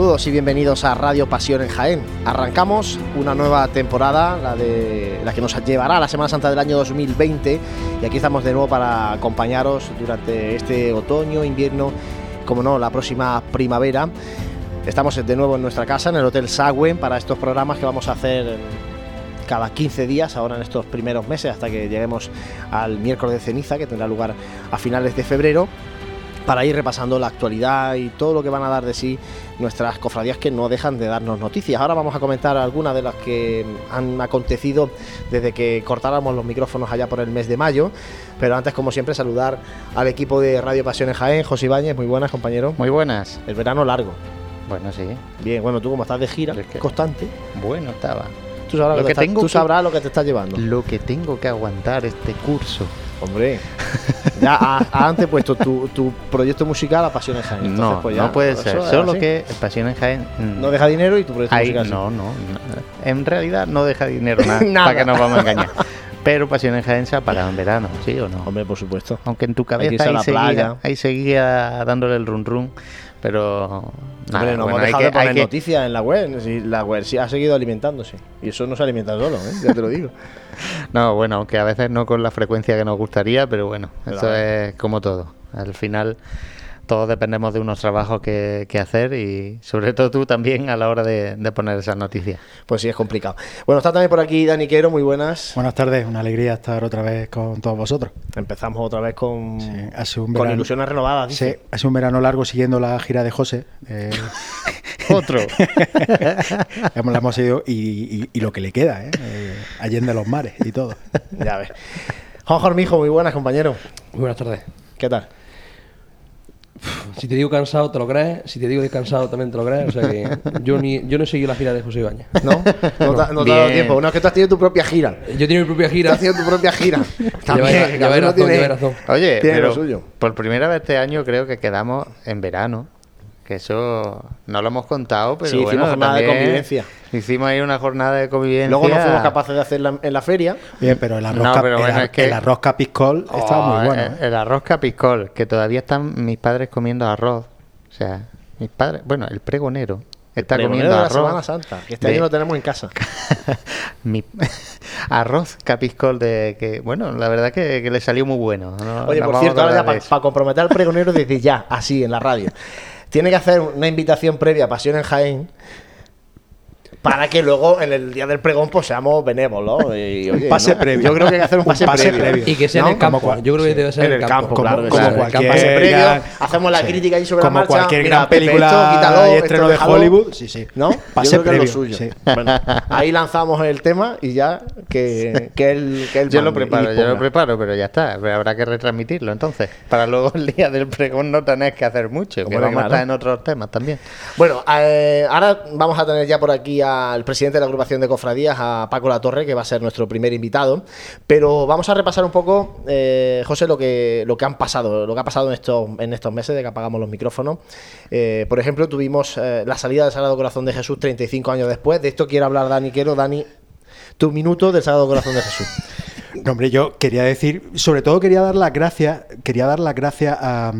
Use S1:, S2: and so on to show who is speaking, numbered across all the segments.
S1: Saludos y bienvenidos a Radio Pasión en Jaén. Arrancamos una nueva temporada, la de la que nos llevará a la Semana Santa del año 2020 y aquí estamos de nuevo para acompañaros durante este otoño, invierno, como no, la próxima primavera. Estamos de nuevo en nuestra casa, en el Hotel Sagüen, para estos programas que vamos a hacer cada 15 días, ahora en estos primeros meses, hasta que lleguemos al miércoles de ceniza, que tendrá lugar a finales de febrero para ir repasando la actualidad y todo lo que van a dar de sí nuestras cofradías que no dejan de darnos noticias. Ahora vamos a comentar algunas de las que han acontecido desde que cortáramos los micrófonos allá por el mes de mayo, pero antes como siempre saludar al equipo de Radio Pasiones Jaén, José Ibáñez, muy buenas compañero.
S2: Muy buenas.
S1: El verano largo.
S2: Bueno, sí.
S1: Bien, bueno, tú como estás de gira constante.
S2: Bueno, estaba.
S1: Tú sabrás lo, que, tengo tú sabrás lo que te estás llevando.
S2: Lo que tengo que aguantar este curso.
S1: Hombre, ya ha, antepuesto tu, tu proyecto musical a Pasión en Jaén.
S2: no,
S1: pues
S2: no puede ser. Solo que Pasión en Jaén.
S1: Mm, no deja dinero y tu proyecto musical.
S2: No, no, En realidad no deja dinero nada, para que nos vamos a engañar. Pero Pasión en Jaén se ha parado en verano, ¿sí o no?
S1: Hombre, por supuesto.
S2: Aunque en tu cabeza ahí, seguía, ahí seguía dándole el run run pero
S1: no hemos dejado de poner noticias en la web. Si la web sí ha seguido alimentándose. Y eso no se alimenta solo, ¿eh? ya te lo digo.
S2: no, bueno, aunque a veces no con la frecuencia que nos gustaría, pero bueno, eso es como todo. Al final todos dependemos de unos trabajos que, hacer y sobre todo tú también a la hora de, poner esas noticias.
S1: Pues sí, es complicado. Bueno, está también por aquí Dani Quero, muy buenas.
S3: Buenas tardes, una alegría estar otra vez con todos vosotros.
S1: Empezamos otra vez con, con ilusiones renovadas.
S3: Sí, hace un verano largo siguiendo la gira de José.
S1: Eh, Otro.
S3: la hemos seguido y, lo que le queda, ¿eh? ¿eh? Allende los mares y todo.
S1: Ya ves. Juan Jormijo, muy buenas, compañero.
S4: Muy buenas tardes.
S1: ¿Qué tal?
S4: Si te digo cansado, te lo crees. Si te digo descansado, también te lo crees. O sea que yo, ni, yo no he seguido la gira de José Ibañez.
S1: ¿No? No, te, no te ha dado tiempo. Una es que tú has tenido tu propia gira.
S4: Yo tengo mi propia gira.
S1: Tú has tenido tu propia gira.
S4: también, ya, ya, tiene,
S2: razón. Oye, pero suyo. por primera vez este año creo que quedamos en verano. Que eso no lo hemos contado, pero
S1: sí,
S2: bueno,
S1: hicimos jornada de convivencia.
S2: Hicimos ahí una jornada de convivencia.
S1: Luego no fuimos capaces de hacerla en la feria.
S3: Bien, pero el arroz, el, arroz capiscol estaba muy oh, bueno.
S2: El, ¿eh? el, arroz capiscol, que todavía están mis padres comiendo arroz. O sea, mis padres, bueno, el pregonero está comiendo arroz.
S1: De la Semana Santa, que este año lo tenemos en casa.
S2: Mi arroz capiscol de que, bueno, la verdad que, que le salió muy bueno.
S1: Oye, por cierto, ahora ya para comprometer al pregonero desde ya, así en la radio tiene que hacer una invitación previa a Pasión en Jaén para que luego en el día del pregón pues seamos benévolos. Y,
S3: un pase previo.
S1: Yo creo que hay que hacer un pase, previo.
S4: Y que sea en el campo. Yo creo que debe ser en el campo.
S1: como, claro. Como, cualquier pase previo. Hacemos la crítica ahí sobre
S3: como
S1: la marcha.
S3: cualquier gran película quítalo, y estreno de Hollywood. Sí, sí.
S1: ¿No? Pase previo. suyo. Bueno, ahí lanzamos el tema y ya que, que él, que él
S2: Yo lo preparo, yo lo preparo, pero ya está. Habrá que retransmitirlo entonces. Para luego el día del pregón no tener que hacer mucho. Que vamos a estar en otros temas también.
S1: Bueno, eh, ahora vamos a tener ya por aquí al presidente de la agrupación de cofradías, a Paco La Torre, que va a ser nuestro primer invitado. Pero vamos a repasar un poco, eh, José, lo que, lo que han pasado, lo que ha pasado en estos, en estos meses de que apagamos los micrófonos. Eh, por ejemplo, tuvimos eh, la salida del Sagrado Corazón de Jesús 35 años después. De esto quiero hablar, Dani. Quiero, Dani, tu minuto del Sagrado Corazón de Jesús.
S3: No, hombre, yo quería decir, sobre todo quería dar las gracias, quería dar las gracias a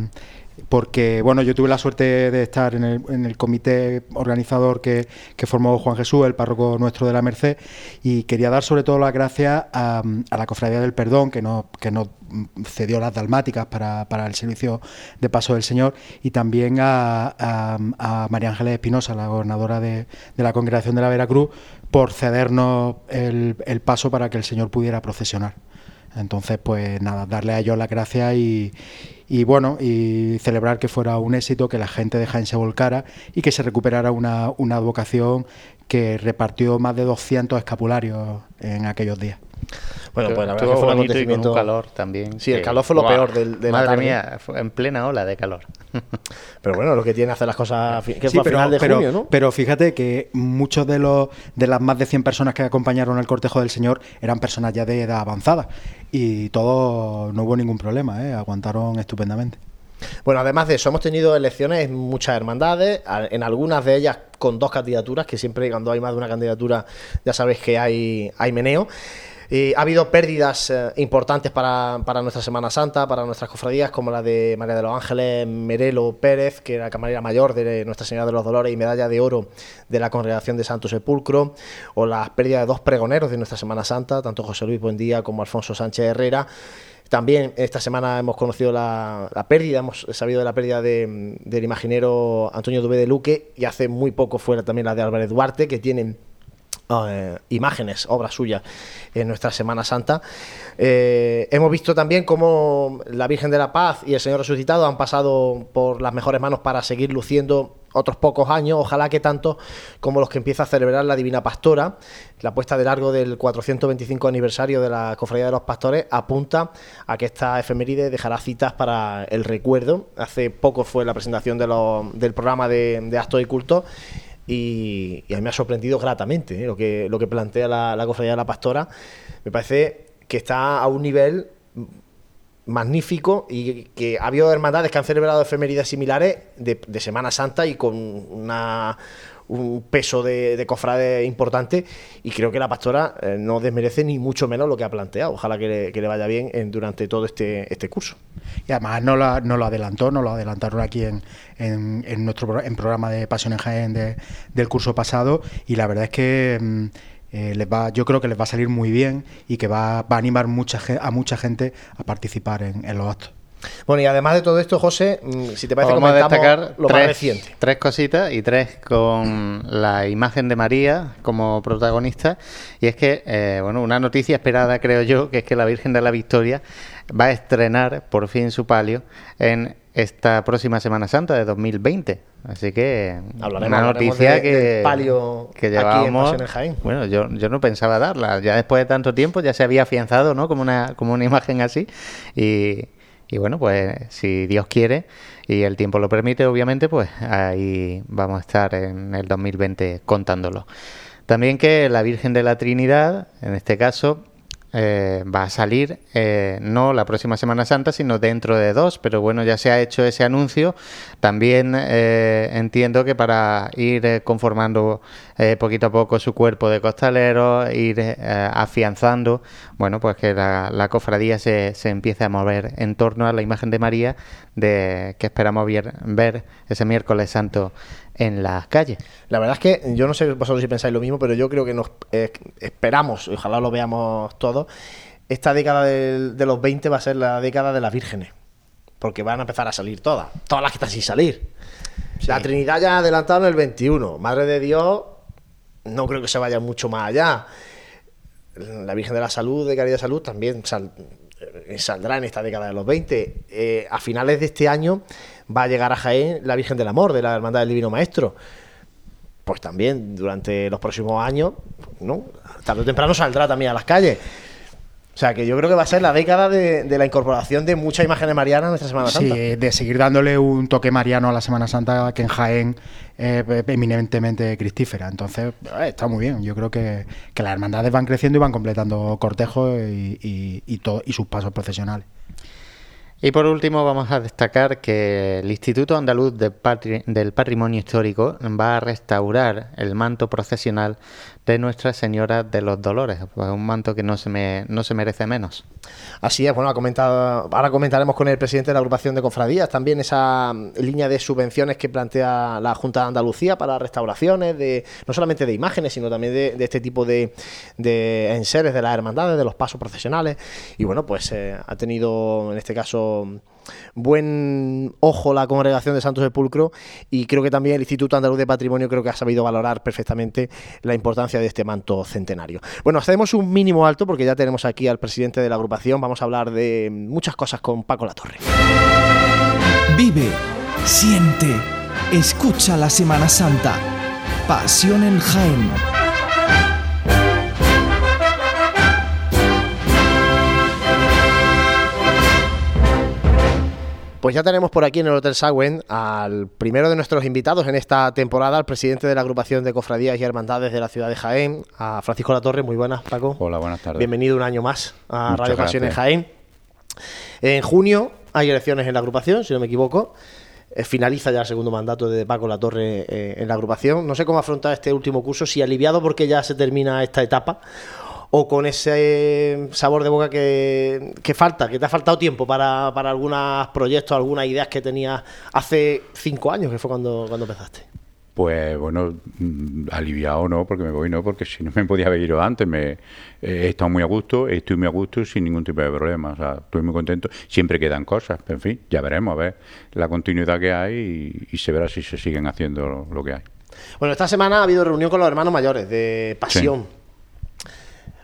S3: porque bueno, yo tuve la suerte de estar en el, en el comité organizador que, formó Juan Jesús, el párroco nuestro de la Merced, y quería dar sobre todo las gracias a, la Cofradía del Perdón, que nos que no cedió las dalmáticas para, el servicio de paso del Señor, y también a, María Ángeles Espinosa, la gobernadora de, la Congregación de la Veracruz, por cedernos el, el paso para que el Señor pudiera procesionar. Entonces, pues nada, darle a ellos las gracias y, y bueno, y celebrar que fuera un éxito, que la gente de Jaén se volcara y que se recuperara una, una advocación que repartió más de 200 escapularios en aquellos días.
S2: Bueno, pues la verdad que fue un acontecimiento. calor también.
S1: Sí, el calor fue lo peor del, de
S2: Madre mía, fue en plena ola de calor.
S1: pero bueno, lo que tiene hacer las cosas. Que fue pero, final de junio, ¿no?
S3: Pero fíjate que muchos de los de las más de 100 personas que acompañaron el cortejo del Señor eran personas ya de edad avanzada. Y todo, no hubo ningún problema, ¿eh? aguantaron estupendamente.
S1: Bueno, además de eso, hemos tenido elecciones en muchas hermandades, en algunas de ellas con dos candidaturas, que siempre cuando hay más de una candidatura ya sabéis que hay, hay meneo. Ha habido pérdidas eh, importantes para, nuestra Semana Santa, para nuestras cofradías, como la de María de los Ángeles Merelo Pérez, que era camarera mayor de Nuestra Señora de los Dolores y medalla de oro de la Congregación de Santo Sepulcro, o las pérdidas de dos pregoneros de nuestra Semana Santa, tanto José Luis Buendía como Alfonso Sánchez Herrera. También esta semana hemos conocido la, pérdida, hemos sabido de la pérdida del imaginero Antonio Dubé de Luque y hace muy poco fue también la de Álvarez Duarte, que tienen eh, imágenes, obras suyas en nuestra Semana Santa. Eh, hemos visto también cómo la Virgen de la Paz y el Señor Resucitado han pasado por las mejores manos para seguir luciendo otros pocos años, ojalá que tanto como los que empieza a celebrar la Divina Pastora. La puesta de largo del 425 aniversario de la Cofradía de los Pastores apunta a que esta efeméride dejará citas para el recuerdo. Hace poco fue la presentación del programa de, de actos y culto y, a mí me ha sorprendido gratamente ¿eh? lo, que, lo que plantea la, cofradía de la pastora. Me parece que está a un nivel magnífico y que ha habido hermandades que han celebrado efemérides similares de Semana Santa y con una, un peso de, de cofrade importante y creo que la pastora eh, no desmerece ni mucho menos lo que ha planteado. Ojalá que le, vaya bien en, durante todo este, este curso.
S3: Y además no lo, no lo adelantó, no lo adelantaron aquí en, en, nuestro en programa de Pasión en Jaén del curso pasado y la verdad es que... Mm, eh, les va, yo creo que les va a salir muy bien y que va, va a animar mucha, a mucha gente a participar en los actos.
S1: Bueno, y además de todo esto, José, mm, si te parece,
S2: Vamos a destacar lo tres, más reciente. Tres cositas y tres con la imagen de María como protagonista. Y es que, eh, bueno, una noticia esperada, creo yo, que es que la Virgen de la Victoria va a estrenar por fin su palio en esta próxima Semana Santa de 2020. Así que una noticia que,
S1: palio
S2: que llevábamos. bueno, yo, yo no pensaba darla. Ya después de tanto tiempo ya se había afianzado, ¿no? Como una, como una imagen así. Y y bueno, pues si Dios quiere y el tiempo lo permite, obviamente, pues ahí vamos a estar en el 2020 contándolo. También que la Virgen de la Trinidad, en este caso, eh, va a salir eh, no la próxima Semana Santa, sino dentro de dos, pero bueno, ya se ha hecho ese anuncio. También eh, entiendo que para ir conformando poquito a poco su cuerpo de costalero, ir afianzando, bueno, pues que la, cofradía se, se, empiece a mover en torno a la imagen de María de que esperamos ver ese miércoles santo en las calles.
S1: La verdad es que yo no sé vosotros si pensáis lo mismo, pero yo creo que nos eh, esperamos, ojalá lo veamos todos, esta década de, los 20 va a ser la década de las vírgenes, porque van a empezar a salir todas, todas las que están sin salir. La Trinidad ya ha adelantado en el 21, Madre de Dios, no creo que se vaya mucho más allá. La Virgen de la Salud, de Caridad de Salud, también eh, saldrá en esta década de los 20. Eh, a finales de este año va a llegar a Jaén la Virgen del Amor, de la Hermandad del Divino Maestro. Pues también durante los próximos años, ¿no? tarde o temprano saldrá también a las calles. O sea, que yo creo que va a ser la década de, la incorporación de muchas imágenes marianas a nuestra Semana Santa.
S3: Sí, de seguir dándole un toque mariano a la Semana Santa que en Jaén es eminentemente cristífera. Entonces, eh, está muy bien. Yo creo que, las hermandades van creciendo y van completando cortejos y, y sus pasos profesionales.
S2: Y por último vamos a destacar que el Instituto Andaluz del Patrimonio Histórico va a restaurar el manto procesional de Nuestra Señora de los Dolores, pues un manto que no se, me, no se merece menos.
S1: Así es, bueno, ha comentado, ahora comentaremos con el presidente de la agrupación de cofradías también esa mm, línea de subvenciones que plantea la Junta de Andalucía para restauraciones, de no solamente de imágenes, sino también de, este tipo de, de, enseres de las hermandades, de los pasos procesionales. Y bueno, pues eh, ha tenido en este caso buen ojo la congregación de Santos Sepulcro y creo que también el Instituto Andaluz de Patrimonio creo que ha sabido valorar perfectamente la importancia de este manto centenario. Bueno, hacemos un mínimo alto porque ya tenemos aquí al presidente de la agrupación, vamos a hablar de muchas cosas con Paco Latorre.
S5: Vive, siente, escucha la Semana Santa. Pasión en Jaén.
S1: Pues ya tenemos por aquí en el Hotel Sagüen al primero de nuestros invitados en esta temporada, al presidente de la agrupación de cofradías y hermandades de la ciudad de Jaén, a Francisco Latorre. Muy buenas, Paco.
S6: Hola, buenas tardes.
S1: Bienvenido un año más a Radio Pasión en Jaén. En junio hay elecciones en la agrupación, si no me equivoco. Eh, finaliza ya el segundo mandato de Paco Latorre eh, en la agrupación. No sé cómo afrontar este último curso, si aliviado porque ya se termina esta etapa o con ese sabor de boca que, que falta, que te ha faltado tiempo para, para algunos proyectos, algunas ideas que tenías hace cinco años, que fue cuando, cuando empezaste?
S6: Pues bueno, mm, aliviado no, porque me voy no, porque si no me podía haber ido antes. Me, he estado muy a gusto, estoy muy a gusto sin ningún tipo de problema. O sea, estoy muy contento. Siempre quedan cosas, pero en fin, ya veremos a ver la continuidad que hay y, se verá si se siguen haciendo lo, que hay.
S1: Bueno, esta semana ha habido reunión con los hermanos mayores de Pasión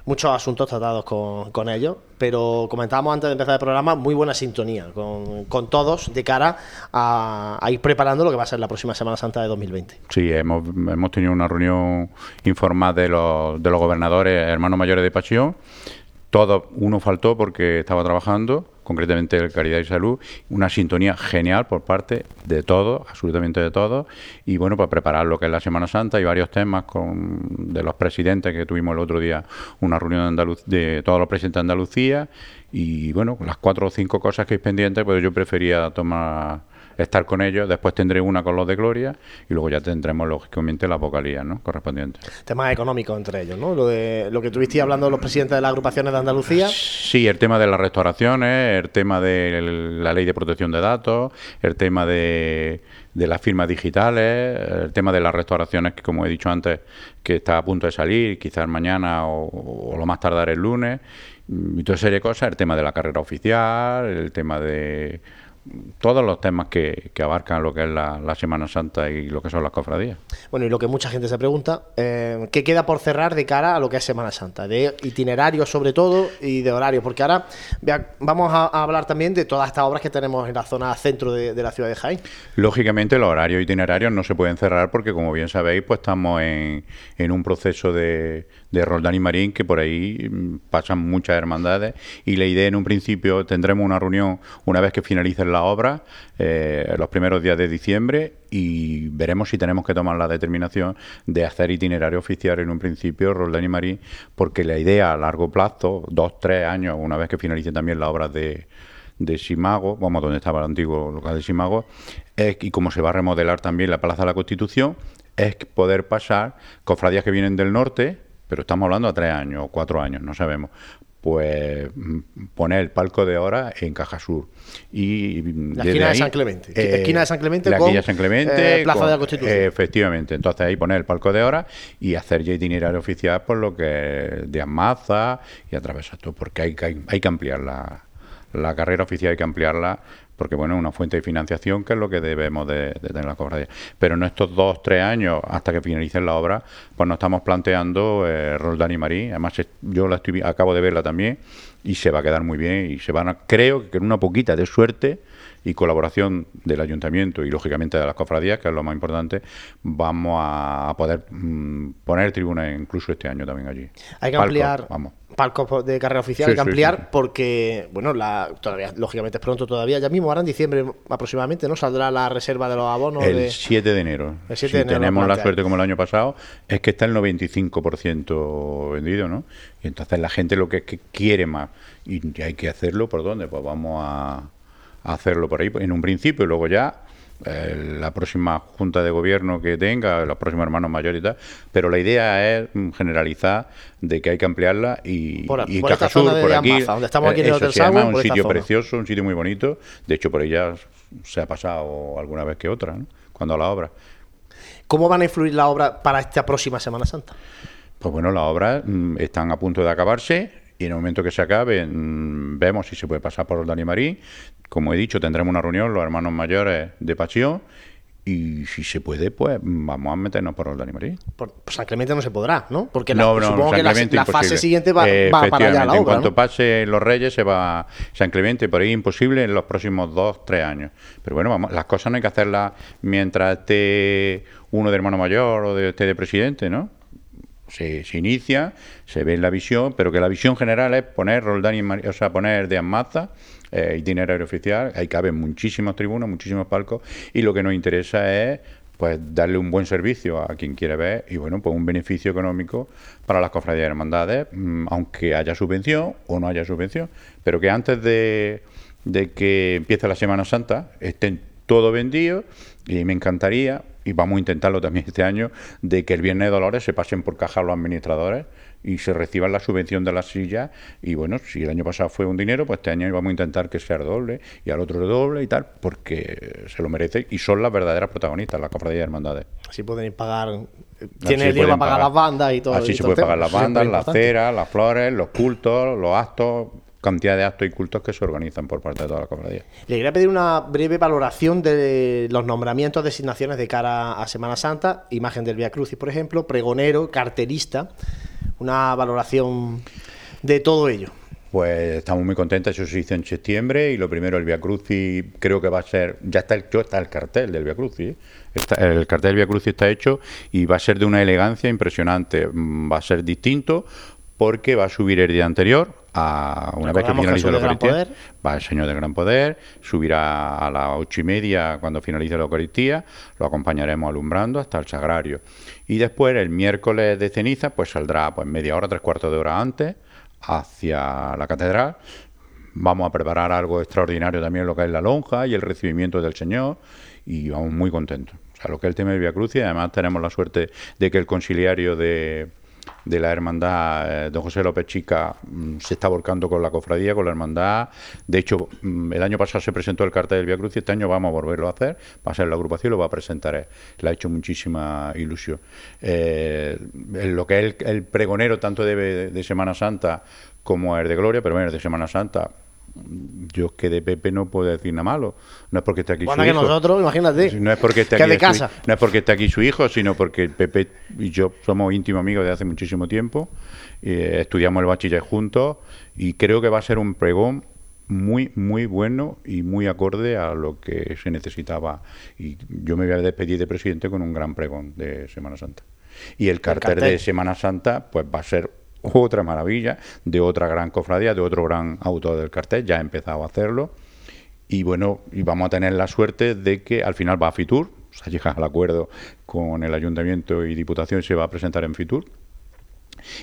S1: muchos asuntos tratados con, ellos, pero comentábamos antes de empezar el programa, muy buena sintonía con, todos de cara a, ir preparando lo que va a ser la próxima Semana Santa de 2020.
S6: Sí, hemos, hemos tenido una reunión informal de los, de los gobernadores, hermanos mayores de Pasión. Todo, uno faltó porque estaba trabajando, concretamente Caridad y Salud, una sintonía genial por parte de todos, absolutamente de todos, y bueno, para preparar lo que es la Semana Santa y varios temas con, de los presidentes que tuvimos el otro día, una reunión de, de todos los presidentes de Andalucía, y bueno, las cuatro o cinco cosas que hay pendientes, pues yo prefería tomar estar con ellos, después tendré una con los de Gloria y luego ya tendremos lógicamente la vocalía ¿no? correspondiente.
S1: Temas económicos entre ellos, ¿no? Lo, de, lo que tuviste hablando los presidentes de las agrupaciones de Andalucía.
S6: Sí, el tema de las restauraciones, el tema de la ley de protección de datos, el tema de, de las firmas digitales, el tema de las restauraciones que como he dicho antes, que está a punto de salir, quizás mañana o, o lo más tardar el lunes, y toda serie de cosas, el tema de la carrera oficial, el tema de todos los temas que, abarcan lo que es la, Semana Santa y lo que son las cofradías.
S1: Bueno, y lo que mucha gente se pregunta, eh, ¿qué queda por cerrar de cara a lo que es Semana Santa? De itinerario sobre todo y de horario, porque ahora vamos a, hablar también de todas estas obras que tenemos en la zona centro de, la ciudad de Jaén.
S6: Lógicamente los horarios itinerarios no se pueden cerrar porque como bien sabéis, pues estamos en, en un proceso de, de Roldán y Marín, que por ahí mm, pasan muchas hermandades y la idea en un principio tendremos una reunión una vez que finalicen la obra, eh, los primeros días de diciembre y veremos si tenemos que tomar la determinación de hacer itinerario oficial en un principio Roldán y Marín, porque la idea a largo plazo, dos, tres años, una vez que finalicen también las obras de de Simago, vamos, donde estaba el antiguo local de Simago, es, y como se va a remodelar también la Plaza de la Constitución, es poder pasar cofradías que vienen del norte, pero estamos hablando a tres años o cuatro años, no sabemos, pues poner el palco de hora en Caja Sur.
S1: Y la esquina de San Clemente.
S6: Eh, esquina de San Clemente la con San Clemente,
S1: eh, Plaza de la Constitución.
S6: efectivamente. Entonces ahí poner el palco de hora y hacer ya itinerario oficial por lo que de Amaza y atravesar todo, porque hay, hay, hay que ampliar la, la carrera oficial, hay que ampliarla porque bueno, es una fuente de financiación que es lo que debemos de, tener la cofradía. Pero en estos dos, tres años, hasta que finalicen la obra, pues nos estamos planteando eh, Roldán y Marí, además yo la estoy, acabo de verla también, y se va a quedar muy bien, y se van a, creo que con una poquita de suerte y colaboración del ayuntamiento y lógicamente de las cofradías, que es lo más importante, vamos a poder mm, poner tribuna incluso este año también allí.
S1: Hay que ampliar. Vamos palcos de carrera oficial hay que ampliar porque, bueno, la, todavía, lógicamente es pronto todavía, ya mismo, ahora en diciembre aproximadamente, ¿no? Saldrá la reserva de los abonos.
S6: El 7 de enero. si tenemos la suerte como el año pasado, es que está el 95% vendido, ¿no? Y entonces la gente lo que, que quiere más y hay que hacerlo, ¿por dónde? Pues vamos a hacerlo por ahí en un principio y luego ya eh, la próxima junta de gobierno que tenga, los próximos hermanos mayores y tal, pero la idea es generalizar de que hay que ampliarla y,
S1: por, y por por aquí, donde estamos aquí en el Hotel
S6: se llama un sitio precioso, un sitio muy bonito, de hecho por ella se ha pasado alguna vez que otra, ¿no? cuando la obra.
S1: ¿Cómo van a influir la obra para esta próxima Semana Santa?
S6: Pues bueno, las obras mm, están a punto de acabarse y en el momento que se acabe mm, vemos si se puede pasar por Dani Marín. Como he dicho, tendremos una reunión los hermanos mayores de Pasión y si se puede, pues vamos a meternos por Dani Marín.
S1: Por, San Clemente no se podrá, ¿no? Porque no, supongo que la, fase siguiente va, para allá la obra,
S6: En cuanto pase los Reyes, se va San Clemente, por ahí imposible en los próximos dos, tres años. Pero bueno, vamos, las cosas no hay que hacerlas mientras esté uno de hermano mayor o de, esté de presidente, ¿no? se, inicia, se ve la visión, pero que la visión general es poner Roldán y o sea, poner de Amaza, eh, itinerario oficial, ahí caben muchísimos tribunos, muchísimos palcos, y lo que nos interesa es pues darle un buen servicio a quien quiere ver y bueno, pues un beneficio económico para las cofradías y hermandades, mm, aunque haya subvención o no haya subvención, pero que antes de, de que empiece la Semana Santa estén todo vendido y me encantaría y vamos a intentarlo también este año, de que el Viernes de Dolores se pasen por caja los administradores y se reciban la subvención de las sillas. Y bueno, si el año pasado fue un dinero, pues este año vamos a intentar que sea doble y al otro doble y tal, porque se lo merece y son las verdaderas protagonistas, las cofradías de hermandades.
S1: Así pueden pagar. Tiene el dinero para pagar las bandas y todo.
S6: Así se puede pagar las bandas, las ceras, las flores, los cultos, los actos cantidad de actos y cultos que se organizan por parte de toda la cofradía.
S1: Le quería pedir una breve valoración de los nombramientos, designaciones de cara a Semana Santa, imagen del Via Crucis, por ejemplo, pregonero, carterista, una valoración de todo ello.
S6: Pues estamos muy contentos, eso se hizo en septiembre y lo primero el Via Crucis creo que va a ser, ya está el, está el cartel del Via Crucis, ¿eh? el cartel del Via Crucis está hecho y va a ser de una elegancia impresionante, mm, va a ser distinto porque va a subir el día anterior, a una vez que finalice la Eucaristía, va el Señor del Gran Poder, subirá a las ocho y media cuando finalice la Eucaristía, lo acompañaremos alumbrando hasta el Sagrario. Y después, el miércoles de ceniza, pues saldrá pues media hora, tres cuartos de hora antes, hacia la catedral. Vamos a preparar algo extraordinario también lo que es la lonja y el recibimiento del Señor, y vamos muy contentos. O sea, lo que es el tema de Via Cruz, y además tenemos la suerte de que el conciliario de de la hermandad, eh, don José López Chica mm, se está volcando con la cofradía, con la hermandad. De hecho, mm, el año pasado se presentó el cartel del Via Cruz y este año vamos a volverlo a hacer. Va a ser la agrupación y lo va a presentar. Le ha hecho muchísima ilusión. Eh, lo que es el, pregonero, tanto de, de Semana Santa como el de Gloria, pero bueno, de Semana Santa yo que de Pepe no puedo decir nada malo. No es porque esté aquí su hijo.
S1: nosotros, imagínate.
S6: No es porque esté aquí, Su, no es porque esté aquí su hijo, sino porque Pepe y yo somos íntimos amigos de hace muchísimo tiempo. Eh, estudiamos el bachiller juntos y creo que va a ser un pregón muy, muy bueno y muy acorde a lo que se necesitaba. Y yo me voy a despedir de presidente con un gran pregón de Semana Santa. Y el cartel, de Semana Santa, pues va a ser otra maravilla, de otra gran cofradía, de otro gran autor del cartel, ya ha empezado a hacerlo. Y bueno, y vamos a tener la suerte de que al final va a Fitur, se ha llegado al acuerdo con el ayuntamiento y diputación, se va a presentar en Fitur.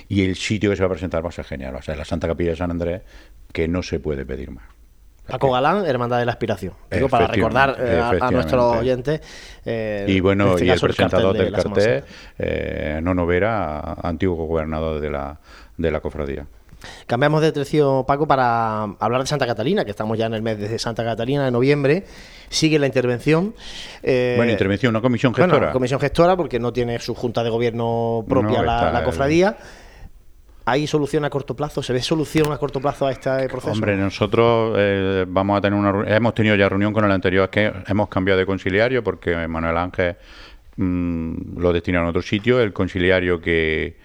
S6: Y el sitio que se va a presentar va a ser genial, va a ser la Santa Capilla de San Andrés, que no se puede pedir más.
S1: Paco Galán, Hermandad de la Aspiración. Digo, para recordar eh, a, nuestros oyentes.
S6: Eh, y bueno, este y el presentador del cartel, eh, Nono Vera, antiguo gobernador de la, de la cofradía.
S1: Cambiamos de tercio, Paco, para hablar de Santa Catalina, que estamos ya en el mes de Santa Catalina, de noviembre. Sigue la intervención.
S6: Eh, bueno, intervención, una comisión gestora. Bueno,
S1: comisión gestora, porque no tiene su junta de gobierno propia la, cofradía. ¿Hay solución a corto plazo? ¿Se ve solución a corto plazo a este proceso?
S6: Hombre, nosotros eh, vamos a tener una hemos tenido ya reunión con el anterior, es que hemos cambiado de conciliario porque Manuel Ángel mm, lo destina a otro sitio, el conciliario que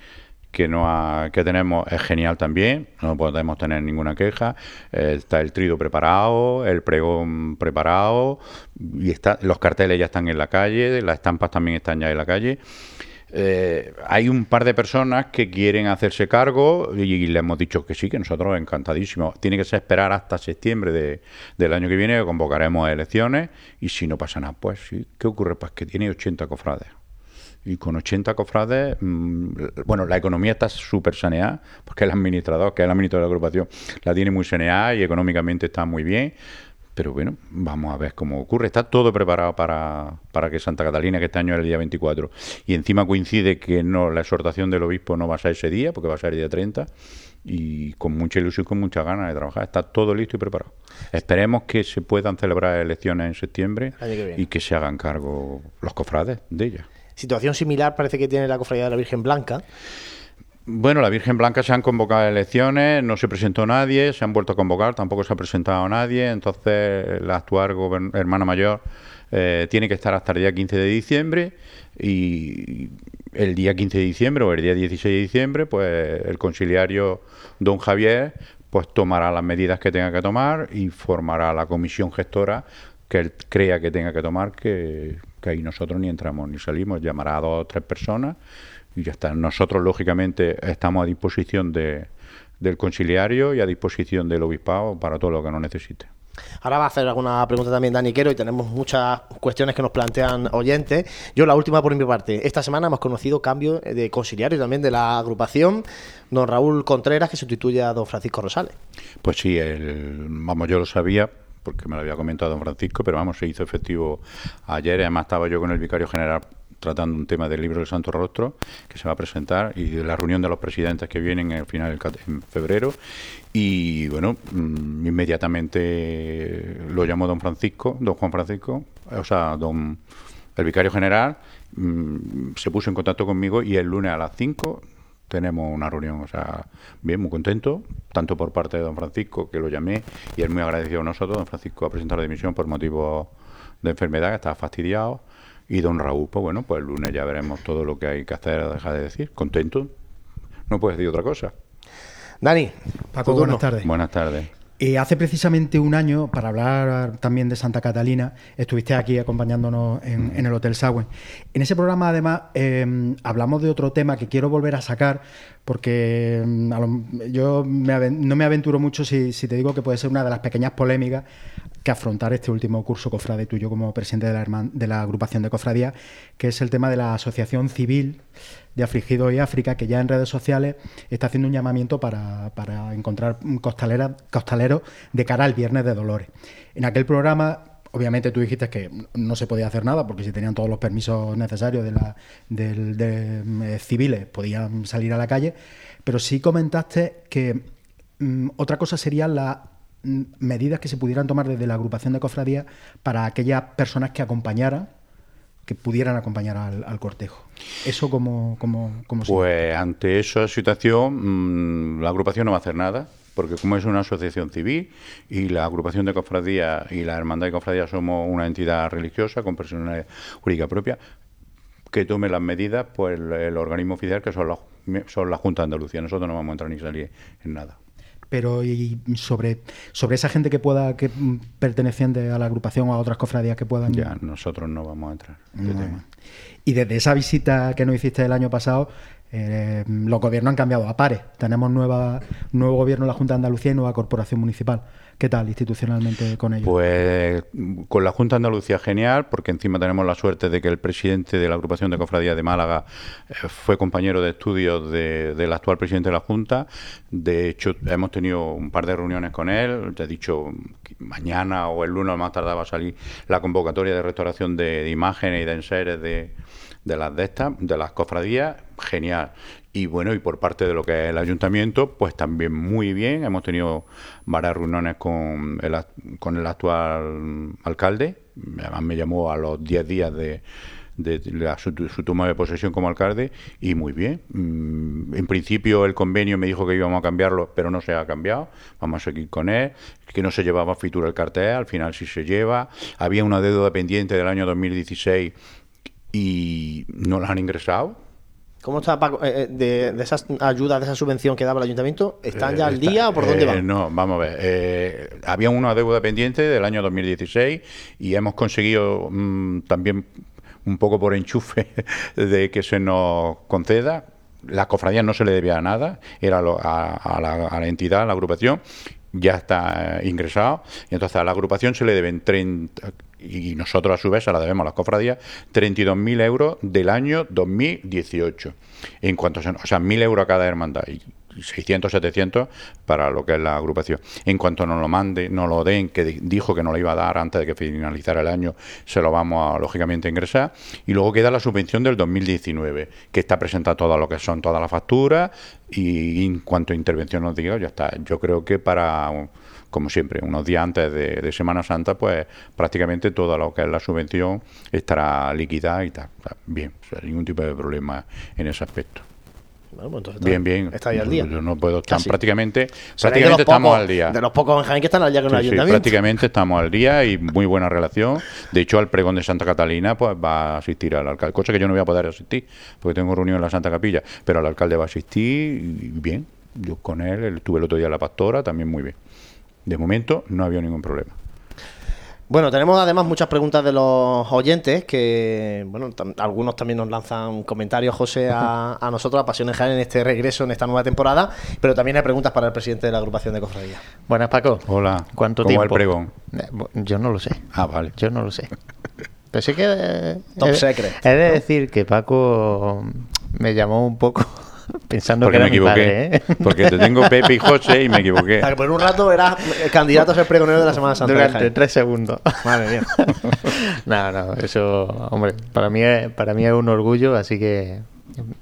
S6: que, no que tenemos es genial también, no podemos tener ninguna queja. Eh, está el trido preparado, el pregón preparado, y está, los carteles ya están en la calle, las estampas también están ya en la calle. Eh, hay un par de personas que quieren hacerse cargo y, le hemos dicho que sí, que nosotros encantadísimos. Tiene que esperar hasta septiembre de, del año que viene, que convocaremos elecciones y si no pasa nada, pues sí. ¿Qué ocurre? Pues que tiene 80 cofrades. Y con 80 cofrades, mm, bueno, la economía está súper saneada, porque el administrador, que es el administrador de la agrupación, la tiene muy saneada y económicamente está muy bien. Pero bueno, vamos a ver cómo ocurre. Está todo preparado para, para que Santa Catalina, que este año es el día 24, y encima coincide que no la exhortación del obispo no va a ser ese día, porque va a ser el día 30, y con mucha ilusión y con muchas ganas de trabajar. Está todo listo y preparado. Esperemos que se puedan celebrar elecciones en septiembre y que se hagan cargo los cofrades de ellas.
S1: Situación similar parece que tiene la cofradía de la Virgen Blanca.
S6: Bueno, la Virgen Blanca se han convocado elecciones, no se presentó nadie, se han vuelto a convocar, tampoco se ha presentado nadie, entonces la actual hermana mayor eh, tiene que estar hasta el día 15 de diciembre y el día 15 de diciembre o el día 16 de diciembre, pues el conciliario don Javier pues tomará las medidas que tenga que tomar y formará la comisión gestora que él crea que tenga que tomar, que, que ahí nosotros ni entramos ni salimos, llamará a dos o tres personas y ya está. Nosotros, lógicamente, estamos a disposición de, del conciliario y a disposición del obispado para todo lo que nos necesite.
S1: Ahora va a hacer alguna pregunta también Dani Quero y tenemos muchas cuestiones que nos plantean oyentes. Yo la última por mi parte. Esta semana hemos conocido cambio de conciliario también de la agrupación. Don Raúl Contreras que sustituye a don Francisco Rosales.
S6: Pues sí, el, vamos, yo lo sabía porque me lo había comentado don Francisco, pero vamos, se hizo efectivo ayer. Además estaba yo con el vicario general tratando un tema del libro del Santo Rostro que se va a presentar y de la reunión de los presidentes que vienen al final del en febrero. Y bueno, mm, inmediatamente lo llamó don Francisco, don Juan Francisco, o sea, don el vicario general, mm, se puso en contacto conmigo y el lunes a las 5 tenemos una reunión, o sea, bien, muy contento, tanto por parte de don Francisco, que lo llamé, y él muy agradecido a nosotros, don Francisco ha presentado la dimisión por motivos de enfermedad, que estaba fastidiado, y don Raúl, pues bueno, pues el lunes ya veremos todo lo que hay que hacer, dejar de decir, contento, no puedes decir otra cosa.
S1: Dani,
S3: Paco, buenas tardes.
S6: Buenas tardes.
S3: Eh, hace precisamente un año, para hablar también de Santa Catalina, estuviste aquí acompañándonos en, en el Hotel Sagüen. En ese programa, además, eh, hablamos de otro tema que quiero volver a sacar, porque mm, a lo- yo me no me aventuro mucho si, si te digo que puede ser una de las pequeñas polémicas afrontar este último curso cofrade tuyo como presidente de la, herman- de la agrupación de cofradía, que es el tema de la Asociación Civil de Afligidos y África, que ya en redes sociales está haciendo un llamamiento para, para encontrar costaleros de cara al Viernes de Dolores. En aquel programa, obviamente tú dijiste que no se podía hacer nada, porque si tenían todos los permisos necesarios de, la, del- de, eh, civiles, podían salir a la calle, pero sí comentaste que mm, otra cosa serían las mm, medidas que se pudieran tomar desde la agrupación de cofradías para aquellas personas que acompañaran que pudieran acompañar al, al cortejo. ¿Eso como como
S6: Pues ante esa situación, mm, la agrupación no va a hacer nada, porque como es una asociación civil y la agrupación de cofradías y la hermandad de cofradías somos una entidad religiosa con personalidad jurídica propia, que tome las medidas pues el, el organismo oficial que son la, son la Junta de Andalucía. Nosotros no vamos a entrar ni salir en nada.
S3: Pero y sobre, sobre esa gente que pueda, que mm, perteneciente a la agrupación o a otras cofradías que puedan.
S6: Ya, nosotros no vamos a entrar. en
S3: No.
S6: tema.
S3: Y desde esa visita que nos hiciste el año pasado, eh, los gobiernos han cambiado a pares. Tenemos nueva, nuevo gobierno en la Junta de Andalucía y nueva corporación municipal. ¿Qué tal institucionalmente con ellos?
S6: Pues con la Junta de Andalucía genial, porque encima tenemos la suerte de que el presidente de la agrupación de cofradías de Málaga eh, fue compañero de estudios de- del actual presidente de la Junta. De hecho, hemos tenido un par de reuniones con él. Te he dicho mañana o el lunes más tardaba a salir la convocatoria de restauración de, imágenes y de enseres de las de estas, de las cofradías, genial. Y bueno, y por parte de lo que es el ayuntamiento, pues también muy bien. Hemos tenido varias reuniones con el, con el actual alcalde. Además me llamó a los 10 días de, de su toma de posesión como alcalde y muy bien. Mm, En principio el convenio me dijo que íbamos a cambiarlo, pero no se ha cambiado. Vamos a seguir con él. Que no se llevaba fitura el cartel, al final sí se lleva. Había una deuda pendiente del año 2016 y no la han ingresado.
S1: ¿Cómo está Paco, eh, eh, de, de esas ayudas, de esa subvención que daba el ayuntamiento? ¿Están ya
S6: Eh,
S1: al
S6: está-
S1: día o por dónde
S6: eh,
S1: van?
S6: No, vamos a ver. eh, había una deuda pendiente del año 2016 y hemos conseguido mm, también un poco por enchufe de que se nos conceda. La cofradía no se le debía nada, era lo- a, a la, a la entidad, a la agrupación, ya está eh, ingresado. Y entonces a la agrupación se le deben 30, y nosotros a su vez se la debemos a las cofradías, 32.000 euros del año 2018. En cuanto se, o sea, 1.000 euros a cada hermandad. Y 600, 700 para lo que es la agrupación. En cuanto nos lo mande, nos lo den, que di- dijo que nos lo iba a dar antes de que finalizara el año, se lo vamos a, lógicamente, ingresar. Y luego queda la subvención del 2019, que está presentada todo lo que son todas las facturas y en cuanto a intervención nos diga, ya está. Yo creo que para, como siempre, unos días antes de, de Semana Santa, pues prácticamente todo lo que es la subvención estará liquidada y tal. O sea, bien, o sea, ningún tipo de problema en ese aspecto.
S1: Bueno, pues entonces
S6: Bien, bien.
S1: Está ahí al día.
S6: Yo no puedo estar prácticamente, prácticamente estamos
S1: pocos-
S6: al día.
S1: De los pocos en Jaén que están al día con el
S6: Sí, sí,
S1: ayuntamiento.
S6: prácticamente estamos al día y muy buena relación. De hecho, al pregón de Santa Catalina pues va a asistir al alcalde, cosa que yo no voy a poder asistir porque tengo reunión en la Santa Capilla, pero el alcalde va a asistir y bien. Yo con él estuve el otro día en la pastora, también muy bien. De momento no había ningún problema.
S1: Bueno, tenemos además muchas preguntas de los oyentes que, bueno, tam- algunos también nos lanzan comentarios, José, a, a nosotros, a Pasiones Jaén, en este regreso, en esta nueva temporada, pero también hay preguntas para el presidente de la agrupación de cofradías.
S2: Buenas, Paco.
S6: Hola.
S2: ¿Cuánto
S6: ¿Cómo va
S2: tiempo?
S6: el pregón?
S2: Eh, Yo no lo sé.
S6: Ah, vale.
S2: Yo no lo sé. Pero sí que... eh,
S1: Top
S2: he,
S1: secret,
S2: He de decir que Paco me llamó un poco Pensando
S6: porque
S2: que
S6: me
S2: mi
S6: equivoqué.
S2: padre, ¿eh?
S6: Porque te tengo Pepe y José y me equivoqué.
S1: O sea, que por un rato eras candidato a ser pregonero de la Semana Santa.
S2: Durante tres segundos.
S1: Madre mía.
S2: no, no, eso, hombre, para mí es, para mí es un orgullo, así que,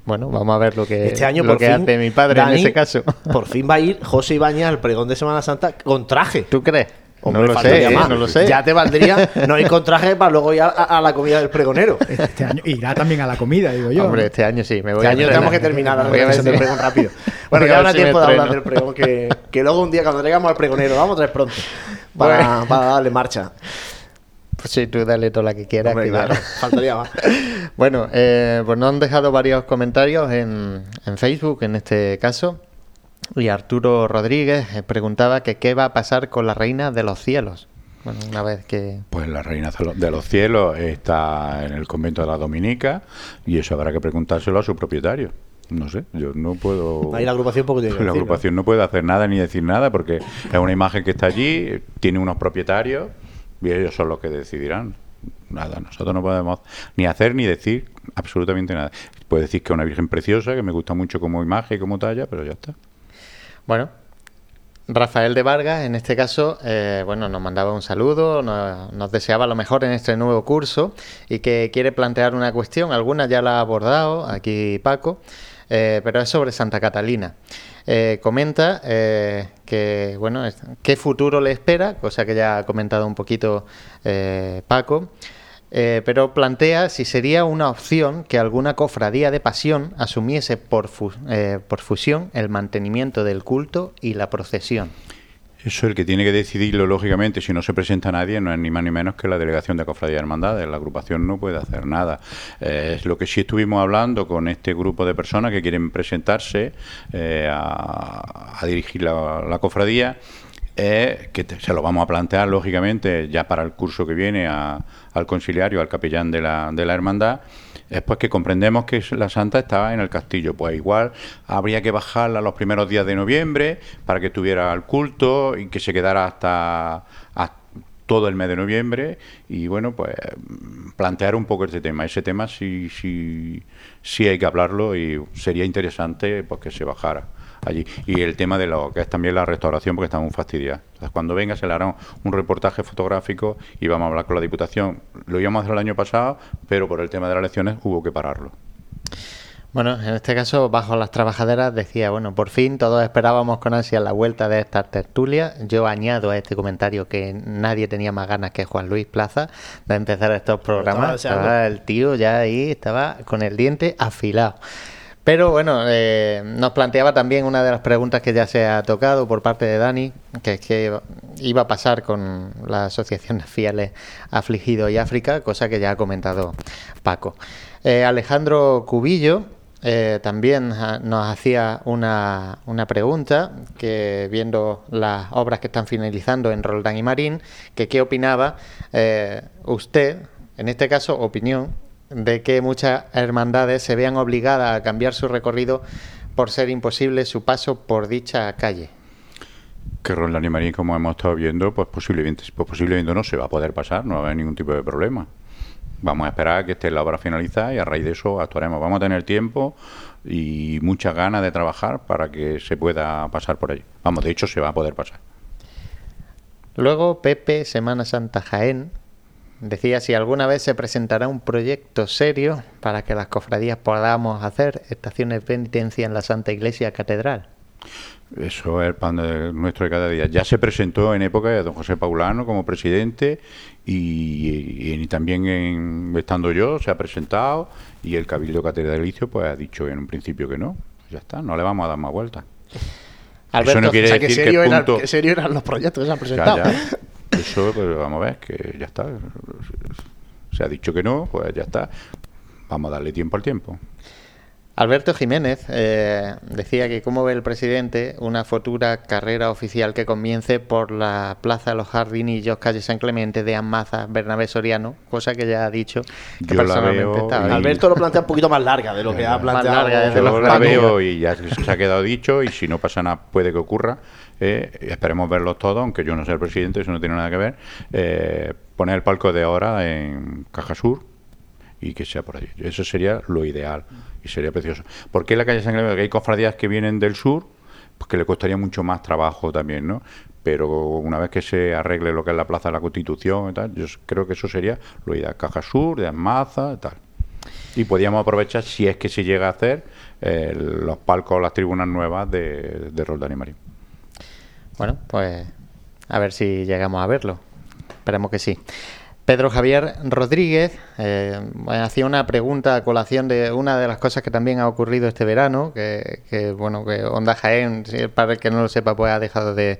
S2: bueno, vamos a ver lo que,
S1: Este año
S2: lo
S1: por
S2: que
S1: fin,
S2: hace mi padre en ese caso.
S1: Por fin va a ir José Ibañez al pregón de Semana Santa con traje.
S2: ¿Tú crees?
S1: Hombre,
S2: no lo sé, ¿eh? no lo sé.
S1: Ya te valdría no ir con traje para luego ir a, a la comida del pregonero.
S3: Este año irá también a la comida, digo yo.
S2: Hombre, este año sí, me voy
S1: Este
S2: a
S1: año tenemos que terminar la del pregón rápido. Bueno, ya habrá
S2: si
S1: tiempo de hablar del pregón que, que luego un día cuando traigamos al pregonero, vamos a traer pronto para, para darle marcha.
S2: Pues sí, tú dale toda la que quieras.
S1: Hombre,
S2: que
S1: claro,
S2: ya-
S1: faltaría más.
S2: Bueno, eh, pues nos han dejado varios comentarios en, en Facebook, en este caso. Y Arturo Rodríguez eh, preguntaba que qué va a pasar con la reina de los cielos. Bueno, una vez que...
S6: Pues la reina de los- cielos está en el convento de la Dominica y eso habrá que preguntárselo a su propietario. No sé, yo no puedo...
S1: Ahí la agrupación poco tiene que
S6: La
S1: decir, ¿no?
S6: agrupación ¿no? puede hacer nada ni decir nada porque es una imagen que está allí, tiene unos propietarios y ellos son los que decidirán. Nada, nosotros no podemos ni hacer ni decir absolutamente nada. Puedo decir que es una virgen preciosa, que me gusta mucho como imagen y como talla, pero ya está.
S2: Bueno, Rafael de Vargas, en este caso, eh, bueno, nos mandaba un saludo, nos, deseaba lo mejor en este nuevo curso y que quiere plantear una cuestión. Alguna ya la ha abordado aquí Paco, eh, pero es sobre Santa Catalina. Eh, comenta eh, que, bueno, qué futuro le espera, cosa que ya ha comentado un poquito eh, Paco. Eh, pero plantea si sería una opción que alguna cofradía de pasión asumiese por, eh, por fusión el mantenimiento del culto y la procesión.
S6: Eso el que tiene que decidirlo, lógicamente, si no se presenta nadie, no es ni más ni menos que la delegación de Cofradía de Hermandades. La agrupación no puede hacer nada. Eh, es lo que sí estuvimos hablando con este grupo de personas que quieren presentarse eh, a, a dirigir la cofradía. Es que te- se lo vamos a plantear, lógicamente, ya para el curso que viene a- al conciliario, al capellán de la, de la hermandad, es pues que comprendemos que la santa estaba en el castillo. Pues igual habría que bajarla los primeros días de noviembre para que tuviera el culto y que se quedara hasta, todo el mes de noviembre y bueno, pues plantear un poco este tema. Ese tema sí, sí, sí hay que hablarlo y sería interesante pues, que se bajara allí. Y el tema de lo que es también la restauración, porque estamos fastidiados. Entonces, cuando venga se le hará un reportaje fotográfico y vamos a hablar con la Diputación. Lo íbamos a hacer el año pasado, pero por el tema de las elecciones hubo que pararlo.
S2: Bueno, en este caso, bajo las trabajaderas decía, bueno, por fin todos esperábamos con ansia la vuelta de estas tertulias. Yo añado a este comentario que nadie tenía más ganas que Juan Luis Plaza de empezar estos programas. Estaba el tío ya ahí, estaba con el diente afilado. Pero bueno, eh, nos planteaba también una de las preguntas que ya se ha tocado por parte de Dani, que es que iba a pasar con la Asociación de Fieles Afligidos y África, cosa que ya ha comentado Paco. Eh, Alejandro Cubillo eh, también nos hacía una, una pregunta, que viendo las obras que están finalizando en Roldán y Marín, que qué opinaba usted, en este caso opinión, de que muchas hermandades se vean obligadas a cambiar su recorrido por ser imposible su paso por dicha calle.
S6: Que Roland y Marín, como hemos estado viendo, pues posiblemente, pues posiblemente no se va a poder pasar, no va a haber ningún tipo de problema. Vamos a esperar a que esté la obra finalizada y a raíz de eso actuaremos. Vamos a tener tiempo y muchas ganas de trabajar para que se pueda pasar por allí. Vamos, de hecho se va a poder pasar.
S2: Luego Pepe Semana Santa Jaén decía si alguna vez se presentará un proyecto serio para que las cofradías podamos hacer estaciones de penitencia en la Santa Iglesia Catedral.
S6: Eso es el pan de nuestro de cada día. Ya se presentó en época de don José Paulano como presidente y, y también en- estando yo se ha presentado y el Cabildo Catedralicio pues ha dicho en un principio que no. Ya está, no le vamos a dar más vueltas. Eso no quiere
S1: o sea, que
S6: decir
S1: serio,
S6: que
S1: eran, serio eran los proyectos que se han
S6: Ya,
S1: presentado.
S6: ya. Eso, pues vamos a ver, que ya está. Se ha dicho que no, pues ya está. Vamos a darle tiempo al tiempo.
S2: Alberto Jiménez eh, decía que cómo ve el presidente una futura carrera oficial que comience por la Plaza de los Jardinillos, calle San Clemente, de Amaza, Bernabé Soriano, cosa que ya ha dicho que
S6: Yo la
S2: personalmente
S6: veo
S2: estaba
S6: y-.
S1: Alberto lo plantea un poquito más larga de lo que ha
S2: Más
S1: planteado.
S2: larga, desde
S6: Yo
S2: los
S6: la veo y ya se ha quedado dicho y si no pasa nada puede que ocurra. Eh, esperemos verlos todos, aunque yo no sea el presidente, eso no tiene nada que ver. eh, poner el palco de ahora en Caja Sur y que sea por allí. Eso sería lo ideal y sería precioso. ¿Por qué la calle San Gregorio? Porque hay cofradías que vienen del sur, pues que le costaría mucho más trabajo también, ¿no? Pero una vez que se arregle lo que es la Plaza de la Constitución y tal, yo creo que eso sería lo ideal. Caja Sur, de Almaza y tal. Y podríamos aprovechar, si es que se llega a hacer, eh, los palcos, las tribunas nuevas de, de Roldán y Marín.
S2: Bueno, pues a ver si llegamos a verlo. Esperemos que sí. Pedro Javier Rodríguez eh, hacía una pregunta a colación de una de las cosas que también ha ocurrido este verano, que, bueno, que Onda Jaén, para el que no lo sepa, pues ha dejado de,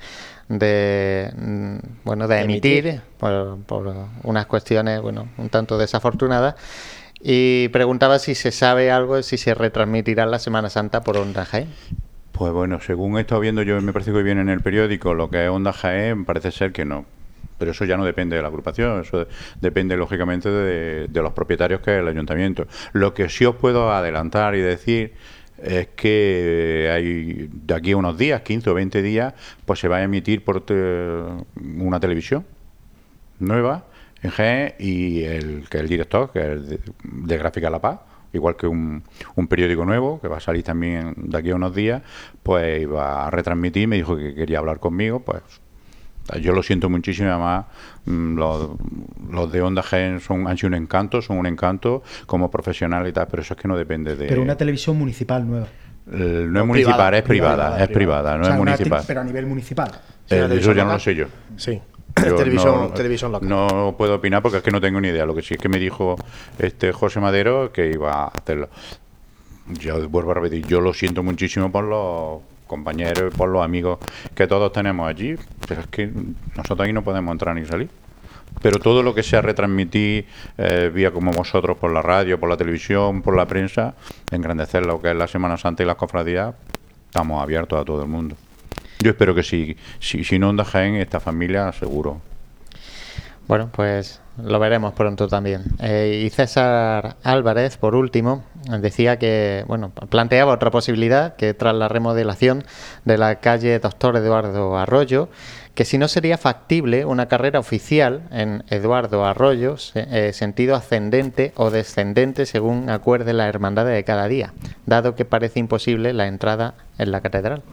S2: de mm, bueno, de emitir, Por, por, unas cuestiones, bueno, un tanto desafortunadas. Y preguntaba si se sabe algo, si se retransmitirá la Semana Santa por Onda Jaén.
S6: Pues bueno, según he estado viendo yo, me parece que viene en el periódico, lo que es Onda Jaén, parece ser que no. Pero eso ya no depende de la agrupación, eso depende lógicamente de, los propietarios que es el ayuntamiento. Lo que sí os puedo adelantar y decir es que hay de aquí a unos días, 15 o 20 días, pues se va a emitir por una televisión nueva en Jaén y el que el director, que es de Gráfica La Paz, igual que un, un, periódico nuevo que va a salir también de aquí a unos días, pues iba a retransmitir, me dijo que quería hablar conmigo, pues yo lo siento muchísimo, además mm, los, los, de Onda Gen son, han sido un encanto, son un encanto como profesional y tal, pero eso es que no depende de...
S3: Pero una televisión municipal nueva.
S6: no, es municipal, es privada, es privada, no es municipal.
S3: Pero a nivel municipal.
S6: Eh, eso ya no lo sé yo.
S1: Sí.
S6: televisión, no, televisión local. No puedo opinar porque es que no tengo ni idea. Lo que sí es que me dijo este José Madero que iba a hacerlo. Yo vuelvo a repetir, yo lo siento muchísimo por los compañeros y por los amigos que todos tenemos allí, pero es que nosotros ahí no podemos entrar ni salir. Pero todo lo que sea retransmitir eh, vía como vosotros por la radio, por la televisión, por la prensa, engrandecer lo que es la Semana Santa y las cofradías, estamos abiertos a todo el mundo. Yo espero que sí. Si, si no Onda Jaén, esta familia seguro.
S2: Bueno, pues lo veremos pronto también. Eh, y César Álvarez, por último, decía que, bueno, planteaba otra posibilidad que tras la remodelación de la calle Doctor Eduardo Arroyo, que si no sería factible una carrera oficial en Eduardo Arroyo, eh, sentido ascendente o descendente según acuerde la hermandad de cada día, dado que parece imposible la entrada en la catedral.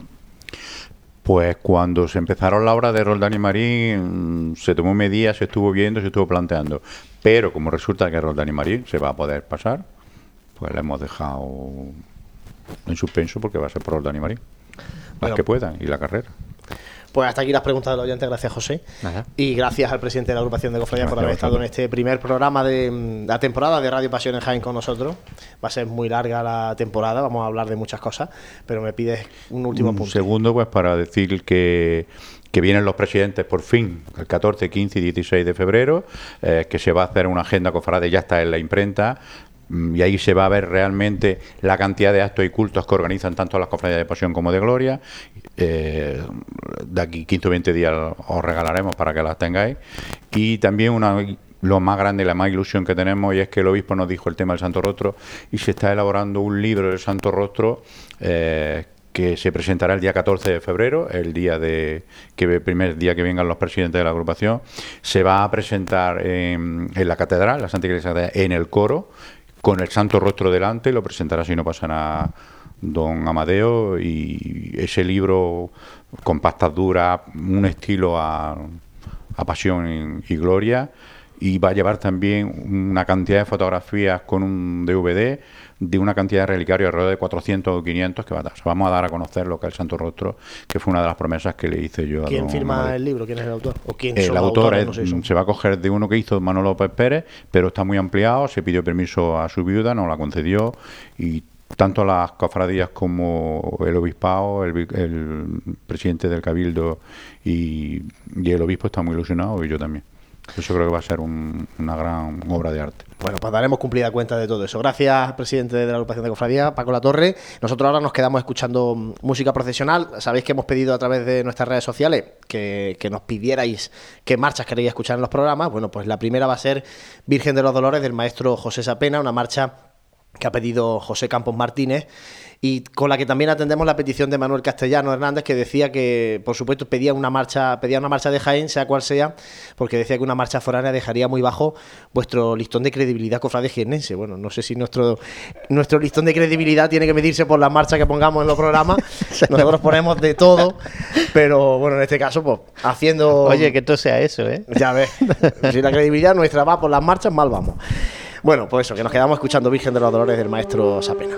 S6: Pues cuando se empezaron la obra de Roldán y Marín, mm, se tomó medidas, se estuvo viendo, se estuvo planteando. Pero como resulta que Roldán y Marín se va a poder pasar, pues le hemos dejado en suspenso porque va a ser por Roldán y Marín. Más que puedan, y la carrera.
S1: Pues hasta aquí las preguntas del oyente, gracias José. Y gracias al presidente de la agrupación de cofradías por haber estado en este primer programa de mm, la temporada de Radio Pasión en Jaén con nosotros. Va a ser muy larga la temporada, vamos a hablar de muchas cosas, pero me pides un último punto. Un
S6: segundo, pues para decir que que vienen los presidentes por fin el 14, 15 y 16 de febrero, eh, que se va a hacer una agenda cofrade, ya está en la imprenta, y ahí se va a ver realmente la cantidad de actos y cultos que organizan tanto las cofradías de pasión como de gloria. Eh, de aquí 15 o 20 días os regalaremos para que las tengáis. Y también una lo más grande la más ilusión que tenemos y es que el obispo nos dijo el tema del Santo Rostro y se está elaborando un libro del Santo Rostro eh, que se presentará el día 14 de febrero, el día de que el primer día que vengan los presidentes de la agrupación, se va a presentar en, en la catedral, la Santa Iglesia en el coro con el santo rostro delante, lo presentará si no pasa nada don Amadeo y ese libro con pastas duras, un estilo a, a pasión y gloria y va a llevar también una cantidad de fotografías con un DVD de una cantidad de relicarios alrededor de 400 o 500 que va a dar. vamos a dar a conocer lo que es el Santo Rostro, que fue una de las promesas que le hice yo a
S1: ¿Quién firma el libro? ¿Quién es el autor?
S6: ¿O quién el autor se va a coger de uno que hizo Manuel López Pérez, pero está muy ampliado, se pidió permiso a su viuda, nos la concedió y tanto las cofradías como el obispado, el, presidente del cabildo y, y el obispo están muy ilusionados y yo también. Eso creo que va a ser una gran obra de arte.
S1: Bueno, pues daremos cumplida cuenta de todo eso. Gracias, presidente de la agrupación de cofradía, Paco La Torre. Nosotros ahora nos quedamos escuchando música profesional. Sabéis que hemos pedido a través de nuestras redes sociales que, que nos pidierais qué marchas queréis escuchar en los programas. Bueno, pues la primera va a ser Virgen de los Dolores del maestro José Sapena, una marcha que ha pedido José Campos Martínez y con la que también atendemos la petición de Manuel Castellano Hernández, que decía que, por supuesto, pedía una marcha, pedía una marcha de Jaén, sea cual sea, porque decía que una marcha foránea dejaría muy bajo vuestro listón de credibilidad cofrade jiennense. Bueno, no sé si nuestro, nuestro listón de credibilidad tiene que medirse por la marcha que pongamos en los programas. Nosotros ponemos de todo, pero bueno, en este caso, pues haciendo.
S2: Oye, que esto sea eso, ¿eh?
S1: Ya ves. si la credibilidad nuestra va por las marchas, mal vamos. Bueno, pues eso, que nos quedamos escuchando Virgen de los Dolores del maestro Sapena.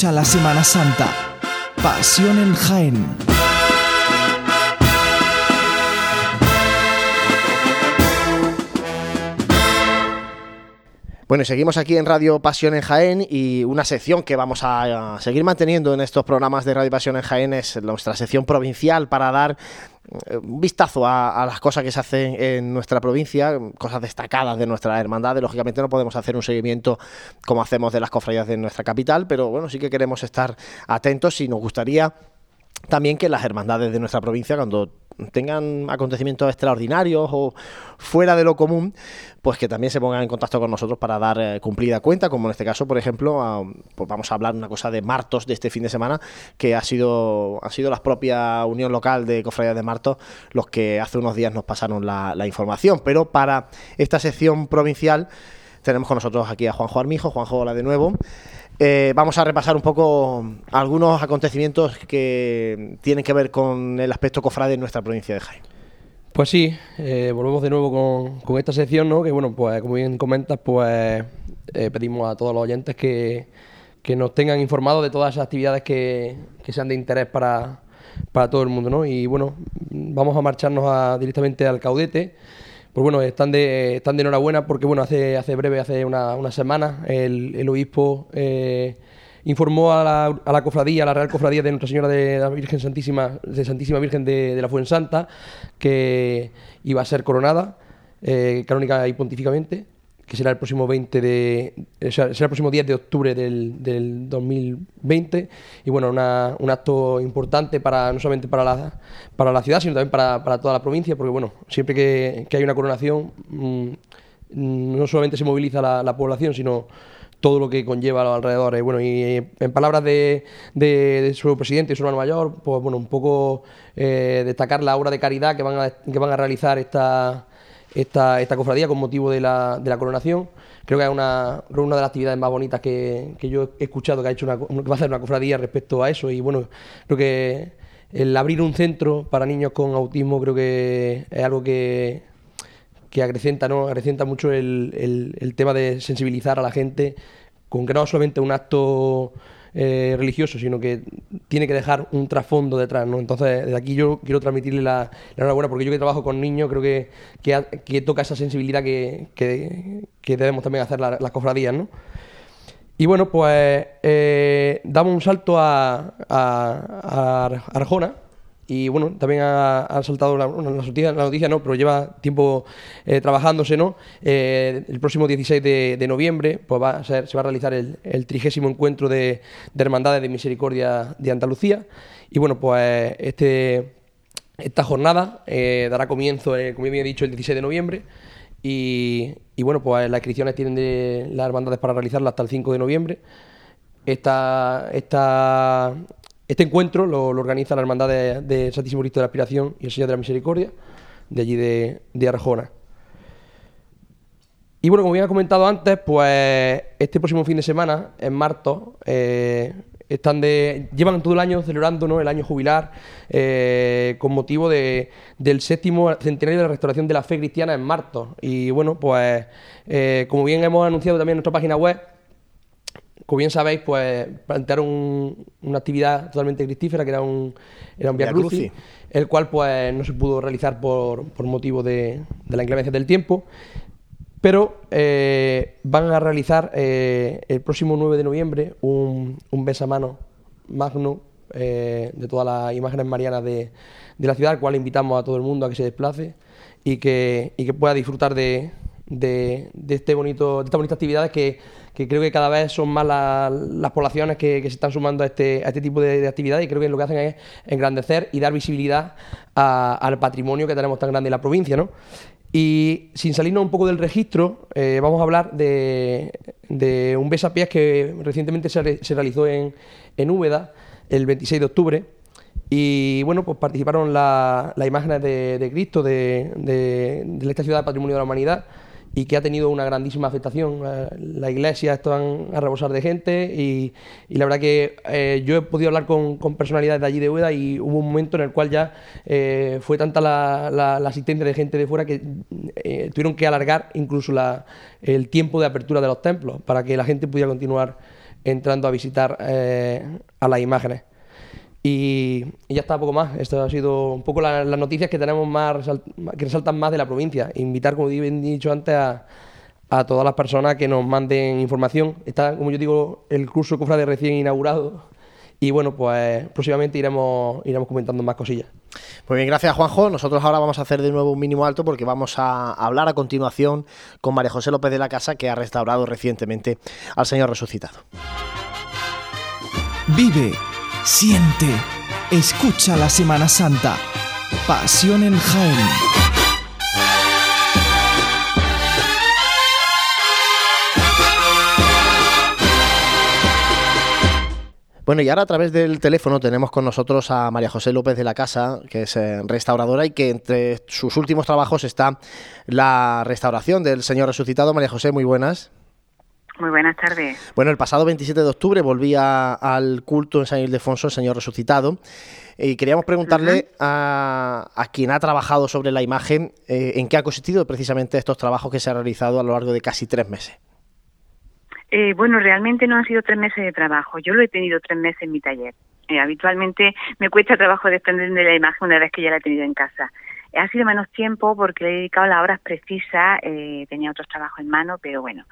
S5: Escucha la Semana Santa. Pasión en Jaén.
S1: Bueno, seguimos aquí en Radio Pasión en Jaén y una sección que vamos a seguir manteniendo en estos programas de Radio Pasión en Jaén es nuestra sección provincial para dar un vistazo a, las cosas que se hacen en nuestra provincia, cosas destacadas de nuestra hermandad. Lógicamente no podemos hacer un seguimiento como hacemos de las cofradías de nuestra capital, pero bueno, sí que queremos estar atentos y nos gustaría también que las hermandades de nuestra provincia, cuando tengan acontecimientos extraordinarios o fuera de lo común, pues que también se pongan en contacto con nosotros para dar eh, cumplida cuenta, como en este caso, por ejemplo, pues vamos a hablar una cosa de Martos de este fin de semana, que ha sido, ha sido la propia Unión Local de Cofradías de Martos los que hace unos días nos pasaron la, la información. Pero para esta sección provincial tenemos con nosotros aquí a Juanjo Armijo. Juanjo, hola de nuevo. Eh, vamos a repasar un poco algunos acontecimientos que tienen que ver con el aspecto cofrade en nuestra provincia de Jaén.
S4: Pues sí, eh, volvemos de nuevo con, esta sección, ¿no? Que bueno, pues como bien comentas, pues eh, pedimos a todos los oyentes que, nos tengan informados de todas esas actividades que, sean de interés para, para, todo el mundo, ¿no? Y bueno, vamos a marcharnos directamente al caudete pues bueno, están de, están de enhorabuena porque bueno, hace, hace breve, hace una, una semana, el, obispo eh, informó a la, a la, cofradía, a la Real Cofradía de Nuestra Señora de la Virgen Santísima, de Santísima Virgen de, de la Fuensanta, que iba a ser coronada eh, canónica y pontíficamente que será el próximo 20 de será el próximo 10 de octubre del, del 2020 y bueno un acto importante para no solamente para la para la ciudad sino también para, para toda la provincia porque bueno siempre que, que hay una coronación mm, no solamente se moviliza la, población sino todo lo que conlleva a los alrededores. Bueno, y en palabras de, de, su presidente y su hermano mayor, pues bueno, un poco eh, destacar la obra de caridad que van a, que van a realizar esta, esta, esta cofradía con motivo de la, de la coronación. Creo que es una, una de las actividades más bonitas que, que, yo he escuchado que ha hecho una, que va a hacer una cofradía respecto a eso. Y bueno, creo que el abrir un centro para niños con autismo creo que es algo que, que acrecenta, ¿no? acrecenta mucho el, el, el tema de sensibilizar a la gente con que no solamente un acto eh, religioso, sino que tiene que dejar un trasfondo detrás, ¿no? Entonces, desde aquí yo quiero transmitirle la, enhorabuena, porque yo que trabajo con niños creo que, que, toca esa sensibilidad que, que, debemos también hacer las cofradías, ¿no? Y bueno, pues eh, damos un salto a Arjona, y bueno, también ha, saltado la, noticia, no, pero lleva tiempo eh, trabajándose, ¿no? Eh, el próximo 16 de, noviembre pues va a ser, se va a realizar el, trigésimo encuentro de, Hermandades de Misericordia de Andalucía. Y bueno, pues este, esta jornada eh, dará comienzo, como ya había dicho, el 16 de noviembre. Y, y, bueno, pues las inscripciones tienen de las hermandades para realizarla hasta el 5 de noviembre. Esta, esta, este encuentro lo, organiza la Hermandad de, Santísimo Cristo de la Aspiración y el Señor de la Misericordia, de allí de, Arjona. Y bueno, como ya he comentado antes, pues este próximo fin de semana, en marzo, eh, están de, llevan todo el año celebrando el año jubilar eh, con motivo del séptimo centenario de la restauración de la fe cristiana en marzo. Y bueno, pues eh, como bien hemos anunciado también en nuestra página web, como bien sabéis, pues plantearon una actividad totalmente cristífera, que era un, era un Via Crucis, el cual pues no se pudo realizar por, motivo de, la inclemencia del tiempo, pero eh, van a realizar eh, el próximo 9 de noviembre un, un mano magno eh, de todas las imágenes marianas de, la ciudad, al cual invitamos a todo el mundo a que se desplace y que, y que pueda disfrutar de, de, este bonito, de estas bonitas actividades que, creo que cada vez son más las poblaciones que, se están sumando a este, a este tipo de, actividades y creo que lo que hacen es engrandecer y dar visibilidad al patrimonio que tenemos tan grande en la provincia. ¿no? Y sin salirnos un poco del registro, eh, vamos a hablar de, de un besapiés que recientemente se, se realizó en, en Úbeda el 26 de octubre. Y bueno, pues participaron las imágenes de, Cristo de, de, esta ciudad de Patrimonio de la Humanidad y que ha tenido una grandísima afectación. Eh, la iglesia están a rebosar de gente y, la verdad que eh, yo he podido hablar con, personalidades de allí de Ueda y hubo un momento en el cual ya eh, fue tanta la, asistencia de gente de fuera que tuvieron que alargar incluso el tiempo de apertura de los templos para que la gente pudiera continuar entrando a visitar a las imágenes. Y, ya está, poco más. Esto ha sido un poco las noticias que tenemos más, que resaltan más de la provincia. Invitar, como he dicho antes, a, a todas las personas que nos manden información. Está, como yo digo, el curso Cofrade recién inaugurado. Y bueno, pues próximamente iremos, iremos comentando más cosillas.
S1: Muy bien, gracias Juanjo. Nosotros ahora vamos a hacer de nuevo un mínimo alto porque vamos a hablar a continuación con María José López de la Casa, que ha restaurado recientemente al Señor resucitado.
S5: Vive Siente, escucha la Semana Santa. Pasión en Jaén.
S1: Bueno, y ahora a través del teléfono tenemos con nosotros a María José López de la Casa, que es eh, restauradora y que entre sus últimos trabajos está la restauración del Señor Resucitado. María José, muy buenas.
S7: Muy buenas tardes.
S1: Bueno, el pasado 27 de octubre volvía al culto en San Ildefonso el Señor Resucitado y queríamos preguntarle a, quien ha trabajado sobre la imagen eh, en qué ha consistido precisamente estos trabajos que se han realizado a lo largo de casi tres meses.
S7: Eh, bueno, realmente no han sido tres meses de trabajo. Yo lo he tenido tres meses en mi taller. Eh, habitualmente me cuesta trabajo desprenderme de la imagen una vez que ya la he tenido en casa. Ha sido menos tiempo porque le he dedicado las horas precisas, tenía otros trabajos en mano, pero bueno,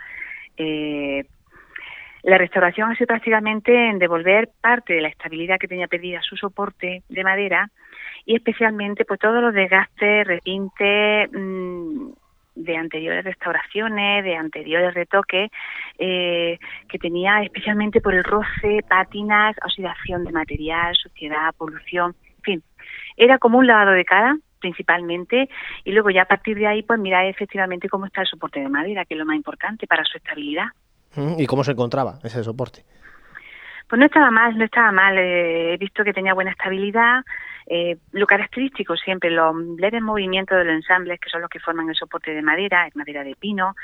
S7: eh, la restauración ha sido prácticamente en devolver parte de la estabilidad que tenía perdida su soporte de madera y especialmente pues todos los desgastes, repintes mm, de anteriores restauraciones, de anteriores retoques eh, que tenía especialmente por el roce, pátinas, oxidación de material, suciedad, polución, en fin. Era como un lavado de cara principalmente y luego ya a partir de ahí pues mirar efectivamente cómo está el soporte de madera, que es lo más importante para su estabilidad.
S1: ¿Y cómo se encontraba ese soporte?
S7: Pues no estaba mal, no estaba mal. Eh, he visto que tenía buena estabilidad. Eh, lo característico siempre, los leves movimientos de los ensambles, que son los que forman el soporte de madera, es madera de pino.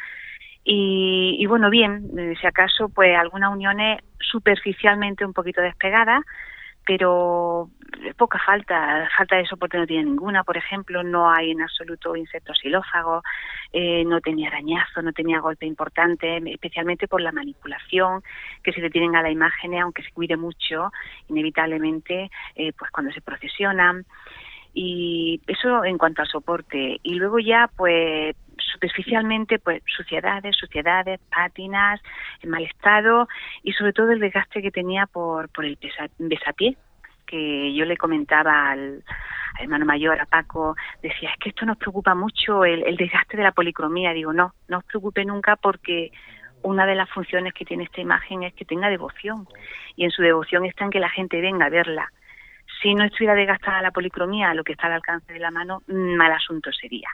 S7: Y, y bueno, bien, eh, si acaso, pues algunas uniones superficialmente un poquito despegadas, pero poca falta, falta de soporte no tiene ninguna, por ejemplo, no hay en absoluto insectos xilófagos, eh, no tenía arañazo, no tenía golpe importante, especialmente por la manipulación que se le tienen a la imagen, aunque se cuide mucho, inevitablemente, eh, pues cuando se procesionan. Y eso en cuanto al soporte. Y luego ya, pues, superficialmente, pues suciedades, suciedades, pátinas, en mal estado y sobre todo el desgaste que tenía por, por el besapié, que yo le comentaba al, hermano mayor, a Paco, decía, es que esto nos preocupa mucho, el, el desgaste de la policromía. Digo, no, no os preocupe nunca porque una de las funciones que tiene esta imagen es que tenga devoción. Y en su devoción está en que la gente venga a verla. Si no estuviera desgastada la policromía, lo que está al alcance de la mano, mal asunto sería.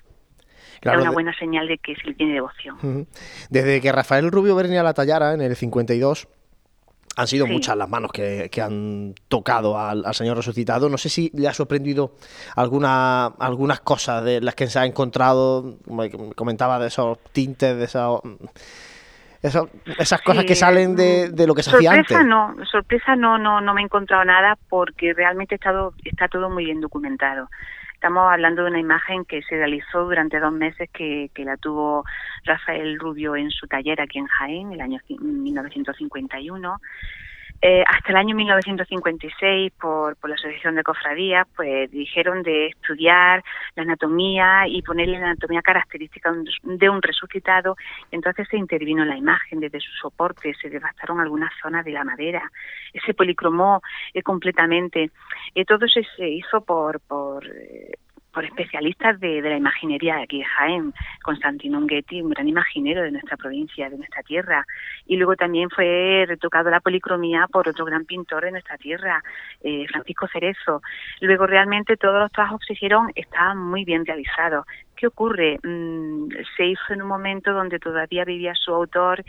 S7: Claro, es una buena señal de que se le tiene devoción.
S1: Desde que Rafael Rubio Bernia la tallara en el 52, han sido muchas las manos que, han tocado al, Señor resucitado. No sé si le ha sorprendido alguna, algunas cosas de las que se ha encontrado, como comentaba, de esos tintes, de esos... esas cosas que salen de, lo que se hacía antes.
S7: No, sorpresa no, no, no me he encontrado nada porque realmente estado, está todo muy bien documentado. Estamos hablando de una imagen que se realizó durante dos meses que, la tuvo Rafael Rubio en su taller aquí en Jaén, el año 1951. Eh, hasta el año 1956, por, por la Asociación de Cofradías, pues dijeron de estudiar la anatomía y ponerle la anatomía característica de un resucitado. Entonces se intervino la imagen desde su soporte, se devastaron algunas zonas de la madera, se policromó eh, completamente. Eh, todo eso se hizo por, por, por especialistas de, la imaginería de aquí de Jaén, Constantino Unguetti, un gran imaginero de nuestra provincia, de nuestra tierra, y luego también fue retocado la policromía por otro gran pintor de nuestra tierra, eh, Francisco Cerezo. Luego realmente todos los trabajos que se hicieron estaban muy bien realizados. ¿Qué ocurre? Mm, se hizo en un momento donde todavía vivía su autor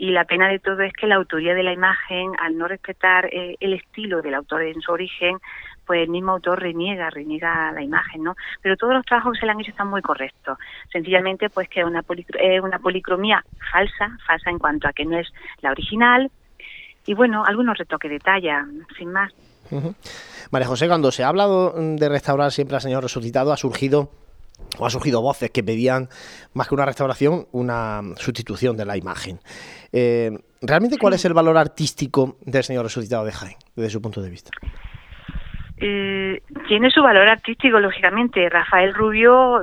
S7: y la pena de todo es que la autoría de la imagen, al no respetar eh, el estilo del autor en su origen, pues el mismo autor reniega, reniega la imagen, ¿no? Pero todos los trabajos que se le han hecho están muy correctos. Sencillamente, pues que es una, una policromía falsa, falsa en cuanto a que no es la original, y bueno, algunos retoques de talla, sin más.
S1: María José, cuando se ha hablado de restaurar siempre al Señor resucitado, ha surgido o ha surgido voces que pedían más que una restauración, una sustitución de la imagen. Eh, ¿Realmente cuál es el valor artístico del Señor resucitado de Jaén, desde su punto de vista?
S7: Eh, tiene su valor artístico, lógicamente. Rafael Rubio,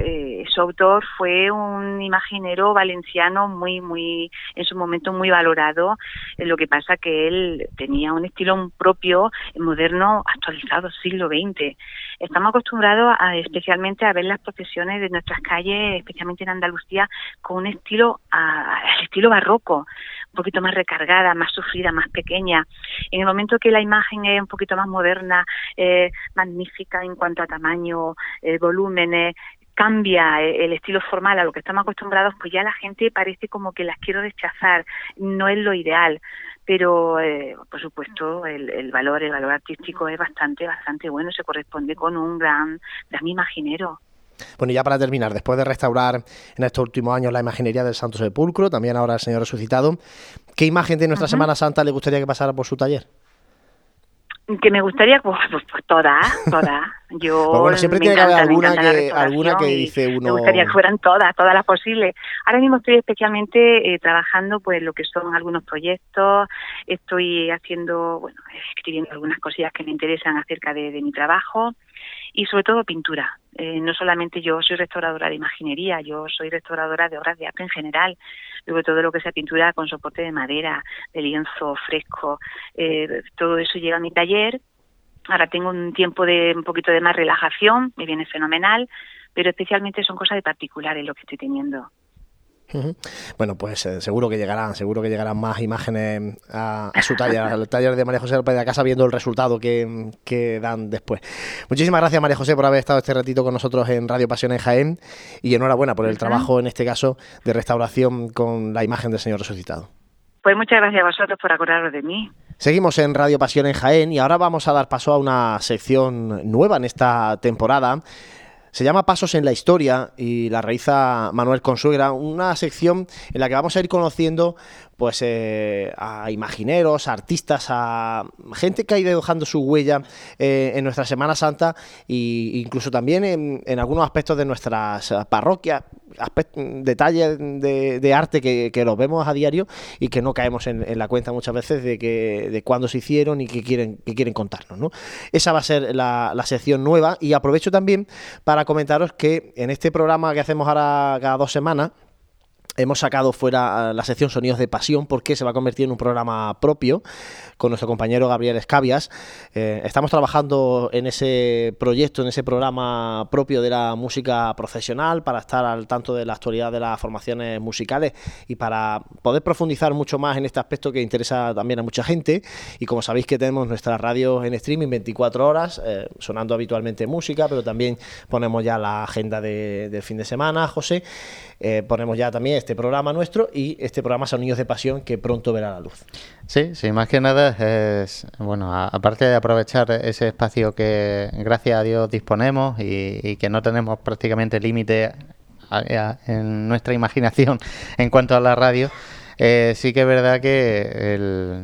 S7: eh, su autor, fue un imaginero valenciano muy, muy, en su momento muy valorado. Eh, lo que pasa que él tenía un estilo propio, moderno, actualizado, siglo XX. Estamos acostumbrados, a, especialmente, a ver las procesiones de nuestras calles, especialmente en Andalucía, con un estilo, a, estilo barroco un poquito más recargada, más sufrida, más pequeña. En el momento que la imagen es un poquito más moderna, eh, magnífica en cuanto a tamaño, eh, volúmenes, cambia el estilo formal a lo que estamos acostumbrados, pues ya la gente parece como que las quiero rechazar, no es lo ideal. Pero, eh, por supuesto, el, el, valor, el valor artístico es bastante, bastante bueno, se corresponde con un gran, gran imaginero.
S1: Bueno, y ya para terminar, después de restaurar en estos últimos años la imaginería del Santo Sepulcro, también ahora el Señor resucitado, ¿qué imagen de nuestra Semana Santa le gustaría que pasara por su taller?
S7: Que me gustaría, pues, pues, pues todas, todas. Yo
S1: pues bueno, siempre tiene que haber alguna que, alguna que dice uno.
S7: Me gustaría que fueran todas, todas las posibles. Ahora mismo estoy especialmente eh, trabajando, pues, lo que son algunos proyectos. Estoy haciendo, bueno, escribiendo algunas cosillas que me interesan acerca de, de mi trabajo y sobre todo pintura. Eh, no solamente yo soy restauradora de imaginería, yo soy restauradora de obras de arte en general, sobre todo lo que sea pintura con soporte de madera, de lienzo fresco, eh, todo eso llega a mi taller. Ahora tengo un tiempo de un poquito de más relajación, me viene fenomenal, pero especialmente son cosas de particulares lo que estoy teniendo.
S1: Bueno, pues eh, seguro que llegarán, seguro que llegarán más imágenes a, su taller, al taller de María José López de Casa, viendo el resultado que, dan después. Muchísimas gracias, María José, por haber estado este ratito con nosotros en Radio Pasión en Jaén y enhorabuena por el trabajo, en este caso, de restauración con la imagen del Señor resucitado.
S7: Pues muchas gracias a vosotros por acordaros de mí.
S1: Seguimos en Radio Pasión en Jaén y ahora vamos a dar paso a una sección nueva en esta temporada se llama Pasos en la Historia y la realiza Manuel Consuegra, una sección en la que vamos a ir conociendo pues eh, a imagineros, a artistas, a gente que ha ido dejando su huella eh, en nuestra Semana Santa e incluso también en, algunos aspectos de nuestras parroquias, detalles de, arte que, los vemos a diario y que no caemos en, la cuenta muchas veces de que de cuándo se hicieron y qué quieren, qué quieren contarnos. ¿no? Esa va a ser la, la sección nueva y aprovecho también para comentaros que en este programa que hacemos ahora cada dos semanas, Hemos sacado fuera la sección Sonidos de Pasión porque se va a convertir en un programa propio con nuestro compañero Gabriel Escabias. Eh, estamos trabajando en ese proyecto, en ese programa propio de la música profesional para estar al tanto de la actualidad de las formaciones musicales y para poder profundizar mucho más en este aspecto que interesa también a mucha gente. Y como sabéis que tenemos nuestra radio en streaming 24 horas, eh, sonando habitualmente música, pero también ponemos ya la agenda del fin de semana, José. Eh, ponemos ya también este programa nuestro y este programa Sonidos de Pasión que pronto verá la luz.
S2: Sí, sí, más que nada es, bueno, aparte de aprovechar ese espacio que gracias a Dios disponemos y, que no tenemos prácticamente límite en nuestra imaginación en cuanto a la radio, eh, sí que es verdad que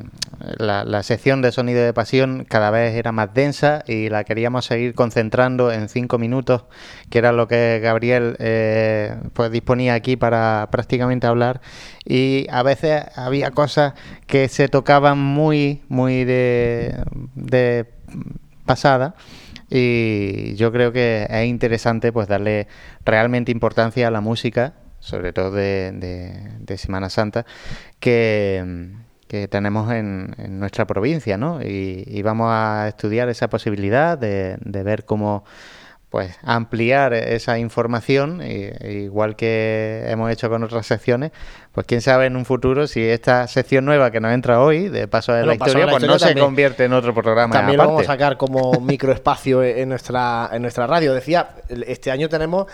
S2: la, sección de sonido de pasión cada vez era más densa y la queríamos seguir concentrando en cinco minutos, que era lo que Gabriel eh, pues disponía aquí para prácticamente hablar. Y a veces había cosas que se tocaban muy, muy de, de pasada y yo creo que es interesante pues darle realmente importancia a la música sobre todo de, Semana Santa, que, tenemos en, nuestra provincia, ¿no? Y, vamos a estudiar esa posibilidad de, de ver cómo pues ampliar esa información, igual que hemos hecho con otras secciones, pues quién sabe en un futuro si esta sección nueva que nos entra hoy, de Paso de la Historia, pues no se convierte en otro programa.
S1: También lo vamos a sacar como microespacio en nuestra, en nuestra radio. Decía, este año tenemos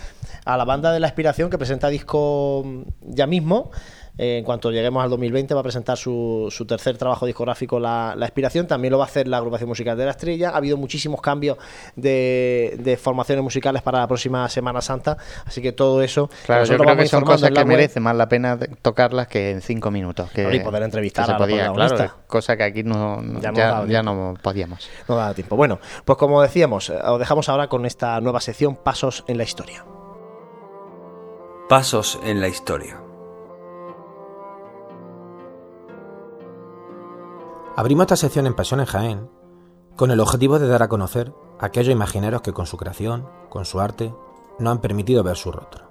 S1: a la banda de la Inspiración que presenta disco ya mismo eh, en cuanto lleguemos al 2020, va a presentar su, su tercer trabajo discográfico, la, la, Inspiración. También lo va a hacer la agrupación musical de la Estrella. Ha habido muchísimos cambios de, de formaciones musicales para la próxima Semana Santa, así que todo eso.
S2: Claro, yo creo que son cosas que merece más la pena tocarlas que en cinco minutos. Que,
S1: y poder entrevistar
S2: se podía, claro, cosa que aquí no, ya, no, ya, ya no podíamos.
S1: No da tiempo. Bueno, pues como decíamos, eh, os dejamos ahora con esta nueva sección Pasos en la Historia.
S8: Pasos en la Historia.
S9: Abrimos esta sección en Pasión en Jaén con el objetivo de dar a conocer a aquellos imagineros que con su creación, con su arte, nos han permitido ver su rostro.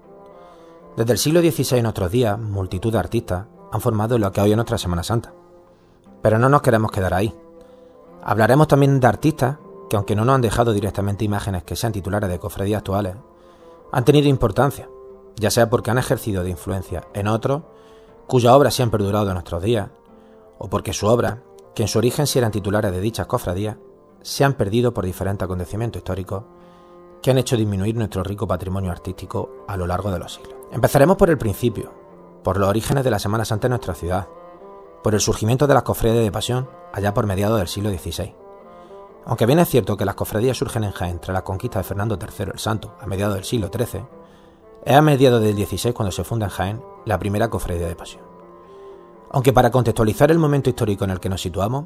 S9: Desde el siglo XVI en nuestros días, multitud de artistas han formado lo que hoy es nuestra Semana Santa. Pero no nos queremos quedar ahí. Hablaremos también de artistas que, aunque no nos han dejado directamente imágenes que sean titulares de cofradías actuales, han tenido importancia, ya sea porque han ejercido de influencia en otros, cuya obra se han perdurado en nuestros días, o porque su obra que en su origen sí eran titulares de dichas cofradías, se han perdido por diferentes acontecimientos históricos que han hecho disminuir nuestro rico patrimonio artístico a lo largo de los siglos. Empezaremos por el principio, por los orígenes de la Semana Santa en nuestra ciudad, por el surgimiento de las cofradías de pasión allá por mediados del siglo XVI. Aunque bien es cierto que las cofradías surgen en Jaén tras la conquista de Fernando III el Santo a mediados del siglo XIII, es a mediados del XVI cuando se funda en Jaén la primera cofradía de pasión. Aunque para contextualizar el momento histórico en el que nos situamos,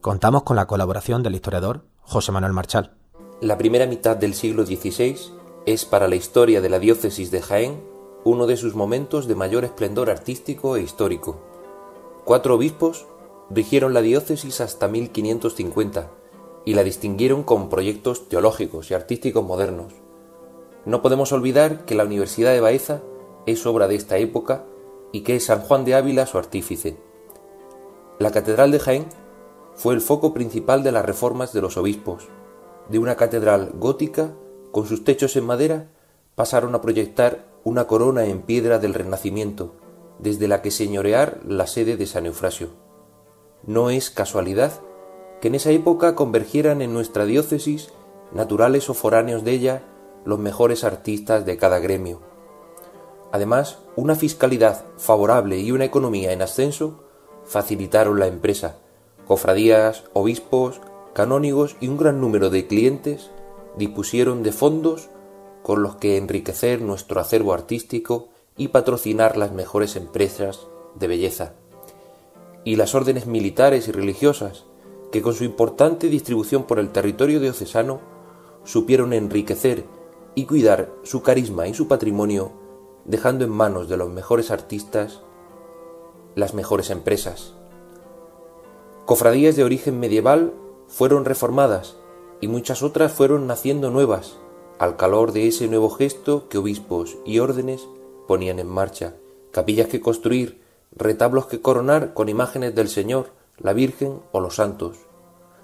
S9: contamos con la colaboración del historiador José Manuel Marchal.
S10: La primera mitad del siglo XVI es para la historia de la diócesis de Jaén uno de sus momentos de mayor esplendor artístico e histórico. Cuatro obispos rigieron la diócesis hasta 1550 y la distinguieron con proyectos teológicos y artísticos modernos. No podemos olvidar que la Universidad de Baeza es obra de esta época y que es San Juan de Ávila su artífice. La Catedral de Jaén fue el foco principal de las reformas de los obispos. De una catedral gótica, con sus techos en madera, pasaron a proyectar una corona en piedra del Renacimiento, desde la que señorear la sede de San Eufrasio. No es casualidad que en esa época convergieran en nuestra diócesis, naturales o foráneos de ella, los mejores artistas de cada gremio. Además, una fiscalidad favorable y una economía en ascenso facilitaron la empresa. Cofradías, obispos, canónigos y un gran número de clientes dispusieron de fondos con los que enriquecer nuestro acervo artístico y patrocinar las mejores empresas de belleza. Y las órdenes militares y religiosas, que con su importante distribución por el territorio diocesano supieron enriquecer y cuidar su carisma y su patrimonio dejando en manos de los mejores artistas las mejores empresas. Cofradías de origen medieval fueron reformadas y muchas otras fueron naciendo nuevas al calor de ese nuevo gesto que obispos y órdenes ponían en marcha, capillas que construir, retablos que coronar con imágenes del Señor, la Virgen o los santos.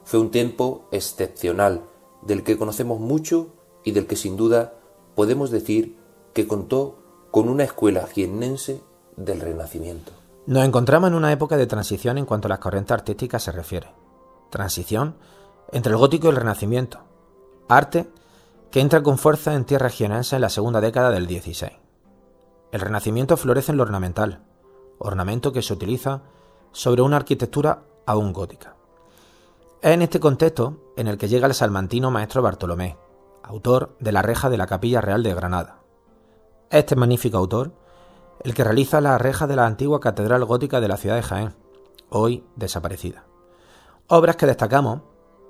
S10: Fue un tiempo excepcional, del que conocemos mucho y del que sin duda podemos decir que contó con una escuela jiennense del Renacimiento.
S9: Nos encontramos en una época de transición en cuanto a las corrientes artísticas se refiere. Transición entre el gótico y el Renacimiento. Arte que entra con fuerza en tierra jiennense en la segunda década del XVI. El Renacimiento florece en lo ornamental, ornamento que se utiliza sobre una arquitectura aún gótica. Es en este contexto en el que llega el salmantino maestro Bartolomé, autor de la reja de la Capilla Real de Granada, este magnífico autor, el que realiza la reja de la antigua Catedral Gótica de la ciudad de Jaén, hoy desaparecida. Obras que destacamos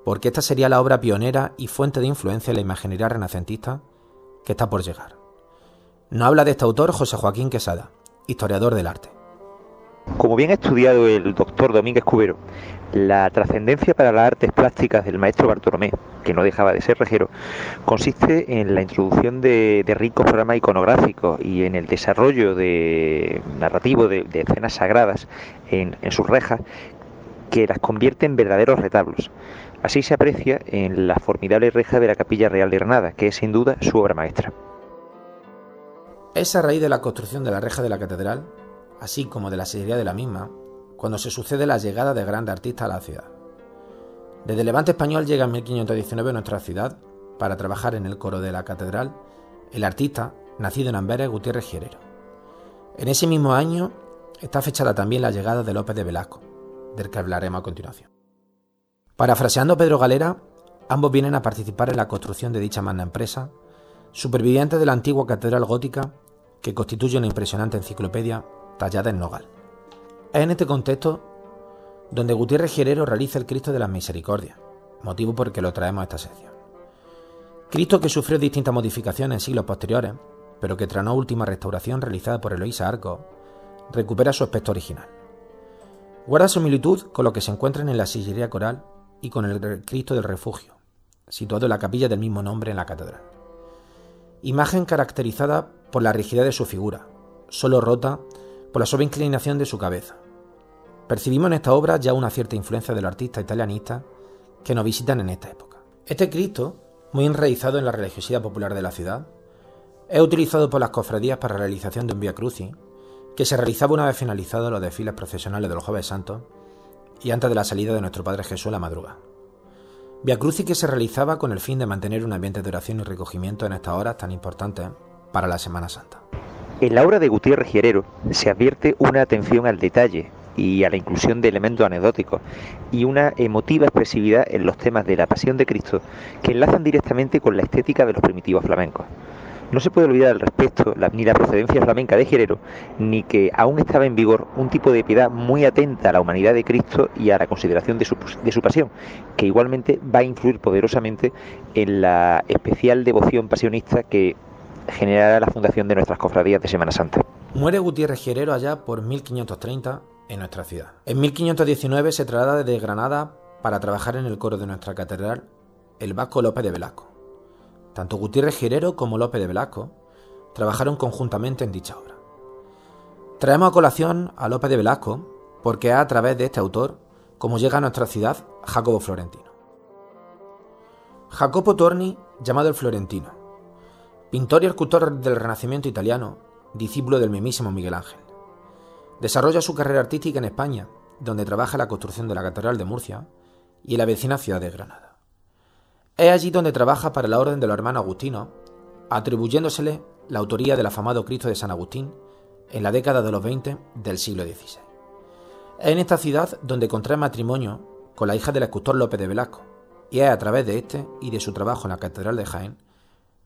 S9: porque esta sería la obra pionera y fuente de influencia en la imaginería renacentista que está por llegar. Nos habla de este autor José Joaquín Quesada, historiador del arte.
S11: Como bien ha estudiado el doctor Domínguez Cubero, la trascendencia para las artes plásticas del maestro Bartolomé, que no dejaba de ser rejero, consiste en la introducción de, ricos programas iconográficos y en el desarrollo de, narrativo de, escenas sagradas en, sus rejas que las convierte en verdaderos retablos. Así se aprecia en la formidable reja de la Capilla Real de Granada, que es sin duda su obra maestra.
S9: Es a raíz de la construcción de la reja de la catedral así como de la serie de la misma, cuando se sucede la llegada de grandes artistas a la ciudad. Desde Levante Español llega en 1519 a nuestra ciudad para trabajar en el coro de la catedral el artista, nacido en Amberes, Gutiérrez Gierero. En ese mismo año está fechada también la llegada de López de Velasco, del que hablaremos a continuación. Parafraseando a Pedro Galera, ambos vienen a participar en la construcción de dicha magna empresa, supervivientes de la antigua catedral gótica que constituye una impresionante enciclopedia tallada en nogal. Es en este contexto donde Gutiérrez Gerero realiza el Cristo de las Misericordias, motivo por el que lo traemos a esta sección. Cristo que sufrió distintas modificaciones en siglos posteriores, pero que tras una última restauración realizada por Eloísa Arco, recupera su aspecto original. Guarda similitud con lo que se encuentra en la sillería coral y con el Cristo del Refugio, situado en la capilla del mismo nombre en la catedral. Imagen caracterizada por la rigidez de su figura, solo rota por la suave inclinación de su cabeza. Percibimos en esta obra ya una cierta influencia de los artistas italianistas que nos visitan en esta época. Este Cristo, muy enraizado en la religiosidad popular de la ciudad, es utilizado por las cofradías para la realización de un Via Crucis que se realizaba una vez finalizados los desfiles profesionales de los Jueves Santos y antes de la salida de nuestro Padre Jesús a la madrugada. Via Crucis que se realizaba con el fin de mantener un ambiente de oración y recogimiento en estas horas tan importantes para la Semana Santa.
S11: En la obra de Gutiérrez Gierero se advierte una atención al detalle y a la inclusión de elementos anecdóticos y una emotiva expresividad en los temas de la pasión de Cristo que enlazan directamente con la estética de los primitivos flamencos. No se puede olvidar al respecto ni la procedencia flamenca de Gerero, ni que aún estaba en vigor un tipo de piedad muy atenta a la humanidad de Cristo y a la consideración de su, de su pasión, que igualmente va a influir poderosamente en la especial devoción pasionista que generará la fundación de nuestras cofradías de Semana Santa.
S9: Muere Gutiérrez Gerero allá por 1530 en nuestra ciudad. En 1519 se traslada desde Granada para trabajar en el coro de nuestra catedral el vasco López de Velasco. Tanto Gutiérrez Girero como López de Velasco trabajaron conjuntamente en dicha obra. Traemos a colación a López de Velasco porque es a través de este autor como llega a nuestra ciudad Jacobo Florentino. Jacopo Torni, llamado el Florentino, pintor y escultor del Renacimiento italiano, discípulo del mismísimo Miguel Ángel. Desarrolla su carrera artística en España, donde trabaja la construcción de la Catedral de Murcia y en la vecina ciudad de Granada. Es allí donde trabaja para la Orden de los Hermanos Agustinos, atribuyéndosele la autoría del afamado Cristo de San Agustín en la década de los 20 del siglo XVI. Es en esta ciudad donde contrae matrimonio con la hija del escultor López de Velasco, y es a través de este y de su trabajo en la Catedral de Jaén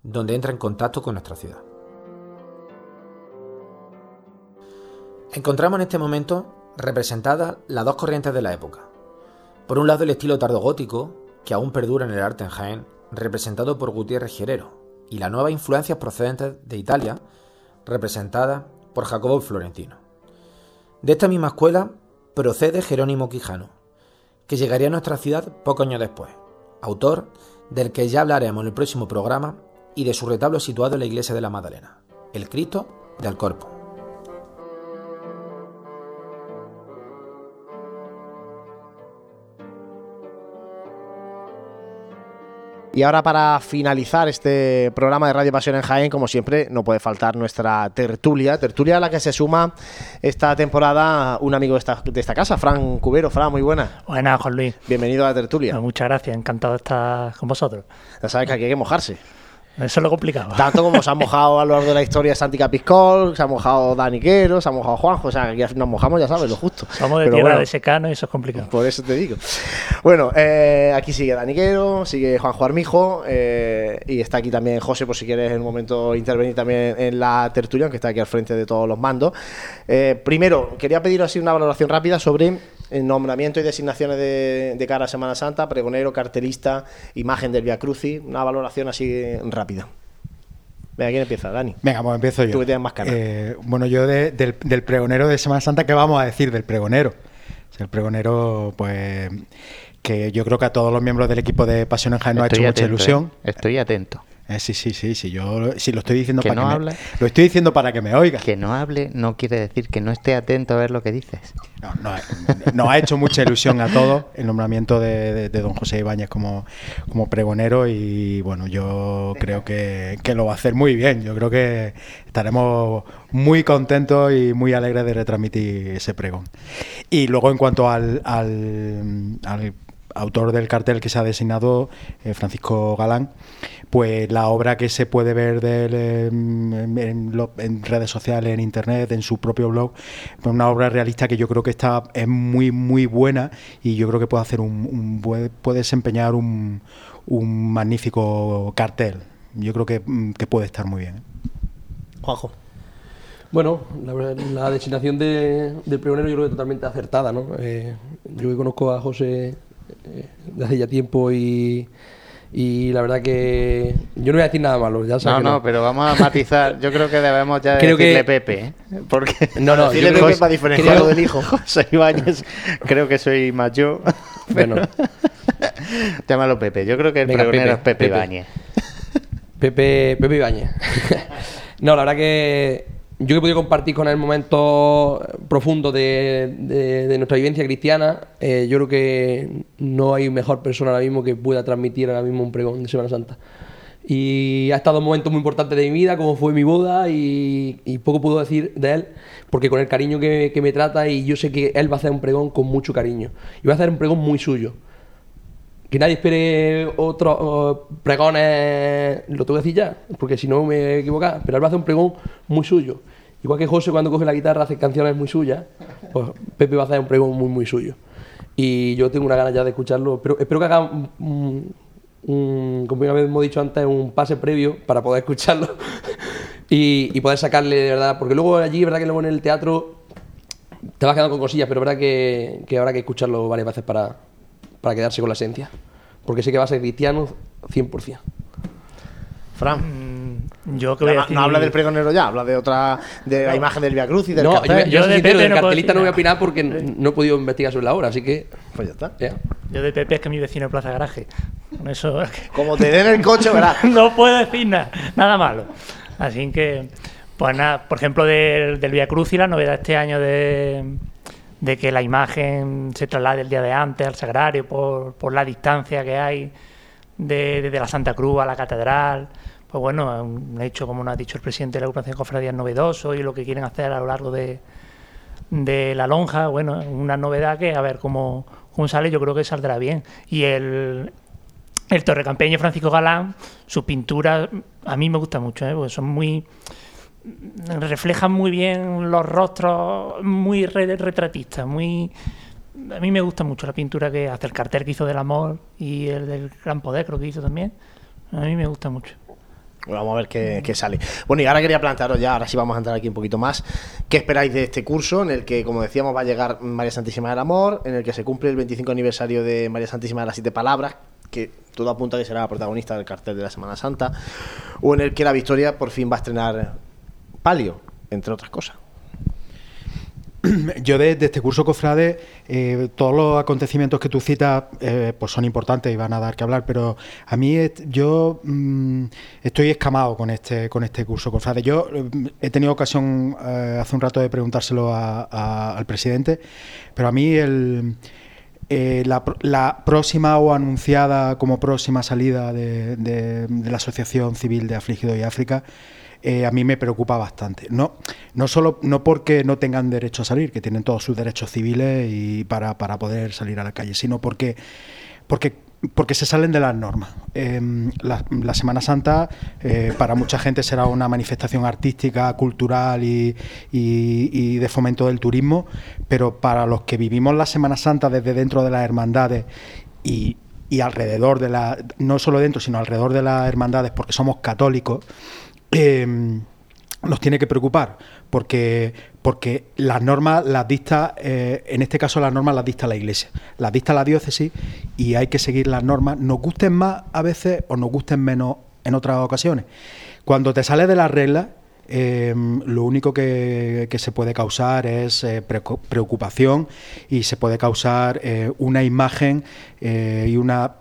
S9: donde entra en contacto con nuestra ciudad. Encontramos en este momento representadas las dos corrientes de la época. Por un lado el estilo tardogótico, que aún perdura en el arte en Jaén, representado por Gutiérrez Gerero, y las nuevas influencias procedentes de Italia, representada por Jacobo Florentino. De esta misma escuela procede Jerónimo Quijano, que llegaría a nuestra ciudad poco años después, autor del que ya hablaremos en el próximo programa y de su retablo situado en la iglesia de la Magdalena, el Cristo del Corpo.
S1: Y ahora para finalizar este programa de Radio Pasión en Jaén, como siempre, no puede faltar nuestra tertulia, tertulia a la que se suma esta temporada un amigo de esta, de esta casa, Fran Cubero. Fran, muy buena.
S8: Buenas, Juan Luis.
S1: Bienvenido a la tertulia.
S8: Muchas gracias, encantado de estar con vosotros.
S1: Ya sabes que aquí hay que mojarse.
S8: Eso es lo complicado.
S1: Tanto como se ha mojado a lo largo de la historia Santi Capiscol, se ha mojado Dani Quero, se ha mojado Juanjo, o sea, aquí nos mojamos, ya sabes, lo justo.
S8: Somos de tierra de secano y eso es complicado.
S1: Por eso te digo. Bueno, eh, aquí sigue Dani Quero, sigue Juanjo Armijo, eh, y está aquí también José, por si quieres en un momento intervenir también en la tertulia, aunque está aquí al frente de todos los mandos. Eh, primero, quería pedir así una valoración rápida sobre el nombramiento y designaciones de, cara a Semana Santa, pregonero, cartelista, imagen del Via Crucis, una valoración así rápida. Venga, ¿quién empieza? Dani.
S3: Venga, pues empiezo yo.
S1: Tú que tienes más cara.
S3: Eh, bueno, yo del, pregonero de Semana Santa, ¿qué vamos a decir del pregonero? el pregonero, pues, que yo creo que a todos los miembros del equipo de Pasión en Jaén nos ha hecho mucha ilusión.
S2: ¿eh? Estoy atento.
S3: Eh, sí, sí, sí, sí, yo sí lo estoy diciendo para que me, lo estoy diciendo para que me oiga.
S2: Que no hable no quiere decir que no esté atento a ver lo que dices.
S3: No, no, nos ha hecho mucha ilusión a todos el nombramiento de, don José Ibáñez como, como pregonero y bueno, yo creo que, lo va a hacer muy bien. Yo creo que estaremos muy contentos y muy alegres de retransmitir ese pregón. Y luego en cuanto al, al autor del cartel que se ha designado, eh, Francisco Galán, pues la obra que se puede ver de él en, en lo- en redes sociales, en internet, en su propio blog, pues una obra realista que yo creo que está es muy muy buena y yo creo que puede hacer un, puede desempeñar un, un magnífico cartel. Yo creo que, mm, que puede estar muy bien. ¿eh?
S1: Juanjo.
S4: Bueno, la, verdad, la designación de- del pregonero yo creo que totalmente acertada, ¿no? Eh, yo que conozco a José eh, desde hace ya tiempo y, y la verdad que yo no voy a decir nada malo, ya
S2: No,
S4: sabes que
S2: no, pero vamos a matizar. Yo creo que debemos ya
S4: Creo
S2: decirle
S4: que-
S2: Pepe, ¿eh? Porque
S4: No, no,
S1: Decirle Pepe para diferenciarlo
S4: creo-
S1: del hijo.
S2: José Ibáñez, creo que soy más yo.
S4: Bueno.
S2: Llámalo Pepe. Yo creo que el
S4: Venga,
S2: pregonero
S4: Pepe,
S2: es Pepe,
S4: Pepe.
S2: Ibáñez.
S4: Pepe, Pepe Ibáñez. no, la verdad que yo que he podido compartir con él momentos profundos de, de- de nuestra vivencia cristiana, eh, yo creo que no hay mejor persona ahora mismo que pueda transmitir ahora mismo un pregón de Semana Santa. Y ha estado en momentos muy importantes de mi vida, como fue mi boda, y, y poco puedo decir de él, porque con el cariño que, que me trata, y yo sé que él va a hacer un pregón con mucho cariño. Y va a hacer un pregón muy suyo que nadie espere otros oh, pregones, lo tengo que decir ya, porque si no me he equivocado, pero él hacer un pregón muy suyo. Igual que José cuando coge la guitarra hace canciones muy suyas, pues Pepe va a hacer un pregón muy muy suyo. Y yo tengo una ganas ya de escucharlo, pero espero que haga un, un- un- como ya hemos dicho antes, un pase previo para poder escucharlo y, y poder sacarle de verdad, porque luego allí, verdad que luego en el teatro te vas quedando con cosillas, pero verdad que, que habrá que escucharlo varias veces para, para quedarse con la esencia. Porque sé que va a ser cristiano 100%.
S1: Fran.
S8: Yo que voy a
S1: no,
S8: decir...
S1: no habla del pregonero ya, habla de otra, de la imagen del Via Cruz y del
S4: No, yo,
S1: cartel.
S4: yo,
S8: Yo
S4: soy
S8: de
S4: sincero,
S8: Pepe
S4: del
S8: no puedo
S4: cartelista no voy a opinar porque no, no he podido investigar sobre la obra, así que...
S1: Pues ya está.
S8: Yo de Pepe es que mi vecino es Plaza Garaje. Con eso
S1: Como te den el coche, verás.
S8: no puedo decir nada, nada malo. Así que, pues nada, por ejemplo, del, del Via Cruz y la novedad este año de, de que la imagen se traslade el día de antes al sagrario por, por la distancia que hay de- desde la Santa Cruz a la catedral. Pues bueno, un hecho, como nos ha dicho el presidente de la agrupación de cofradías, novedoso y lo que quieren hacer a lo largo de, de la lonja, bueno, una novedad que a ver cómo, cómo sale, yo creo que saldrá bien. Y el, el torrecampeño Francisco Galán, sus pinturas a mí me gustan mucho, ¿eh? porque son muy reflejan muy bien los rostros, muy re- retratistas, muy a mí me gusta mucho la pintura que hace el cartel que hizo del amor y el del gran poder creo que hizo también. A mí me gusta mucho.
S1: Vamos a ver qué, qué sale. Bueno, y ahora quería plantearos ya, ahora sí vamos a entrar aquí un poquito más. ¿Qué esperáis de este curso en el que, como decíamos, va a llegar María Santísima del Amor, en el que se cumple el 25 aniversario de María Santísima de las Siete Palabras, que todo apunta a que será la protagonista del cartel de la Semana Santa, o en el que la Victoria por fin va a estrenar Palio, entre otras cosas?
S3: Yo de, este curso Cofrade, eh, todos los acontecimientos que tú citas eh, pues son importantes y van a dar que hablar, pero a mí yo mm, estoy escamado con este con este curso Cofrade. Yo mm, he tenido ocasión eh, hace un rato de preguntárselo a- al presidente, pero a mí el, la, la próxima o anunciada como próxima salida de- de la Asociación Civil de Afligidos y África eh, a mí me preocupa bastante. No, no solo no porque no tengan derecho a salir, que tienen todos sus derechos civiles y para, para poder salir a la calle, sino porque porque porque se salen de las normas. La, la Semana Santa eh, para mucha gente será una manifestación artística, cultural y, y- y de fomento del turismo, pero para los que vivimos la Semana Santa desde dentro de las hermandades y, y alrededor de la, no solo dentro, sino alrededor de las hermandades, porque somos católicos, eh, nos tiene que preocupar porque porque las normas las dicta eh, en este caso las normas las dicta la iglesia. Las dicta la diócesis y hay que seguir las normas nos gusten más a veces o nos gusten menos en otras ocasiones. Cuando te sales de las reglas eh, lo único que, que se puede causar es eh, preocu- preocupación y se puede causar eh, una imagen y una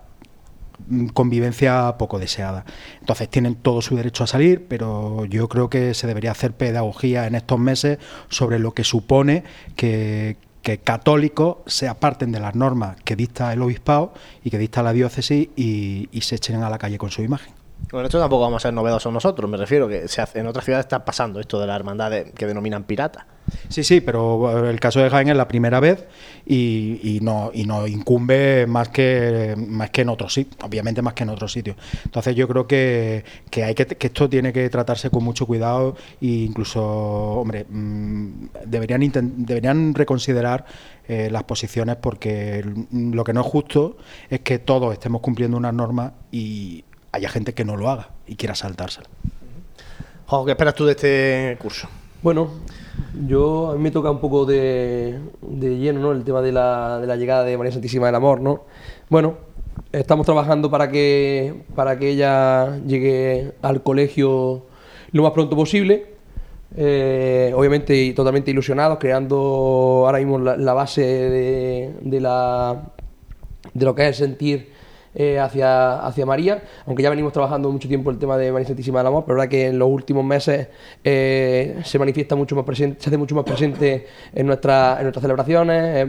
S3: convivencia poco deseada. Entonces tienen todo su derecho a salir, pero yo creo que se debería hacer pedagogía en estos meses sobre lo que supone que, que católicos se aparten de las normas que dicta el obispado y que dicta la diócesis y, y se echen a la calle con su imagen.
S1: Bueno, esto tampoco vamos a ser novedosos nosotros, me refiero que se hace- en otras ciudades está pasando esto de la hermandad que denominan pirata.
S3: Sí, sí, pero el caso de Jaén es la primera vez y, y no incumbe más que más que en otros sitios, obviamente más que en otros sitios. Entonces yo creo que, que hay que, esto tiene que tratarse con mucho cuidado e incluso, hombre, mm, deberían deberían reconsiderar eh, las posiciones porque lo que no es justo es que todos estemos cumpliendo unas normas y haya gente que no lo haga y quiera saltársela.
S1: Juanjo, ¿qué esperas tú de este curso?
S4: Bueno, yo a mí me toca un poco de, de lleno, ¿no? El tema de la, de la llegada de María Santísima del Amor, ¿no? Bueno, estamos trabajando para que para que ella llegue al colegio lo más pronto posible. Eh, obviamente y totalmente ilusionados, creando ahora mismo la, la base de, de la de lo que es sentir eh, hacia, hacia María, aunque ya venimos trabajando mucho tiempo el tema de María Santísima del Amor, pero verdad que en los últimos meses eh, se manifiesta mucho más presente, se hace mucho más presente en, nuestra, en nuestras celebraciones.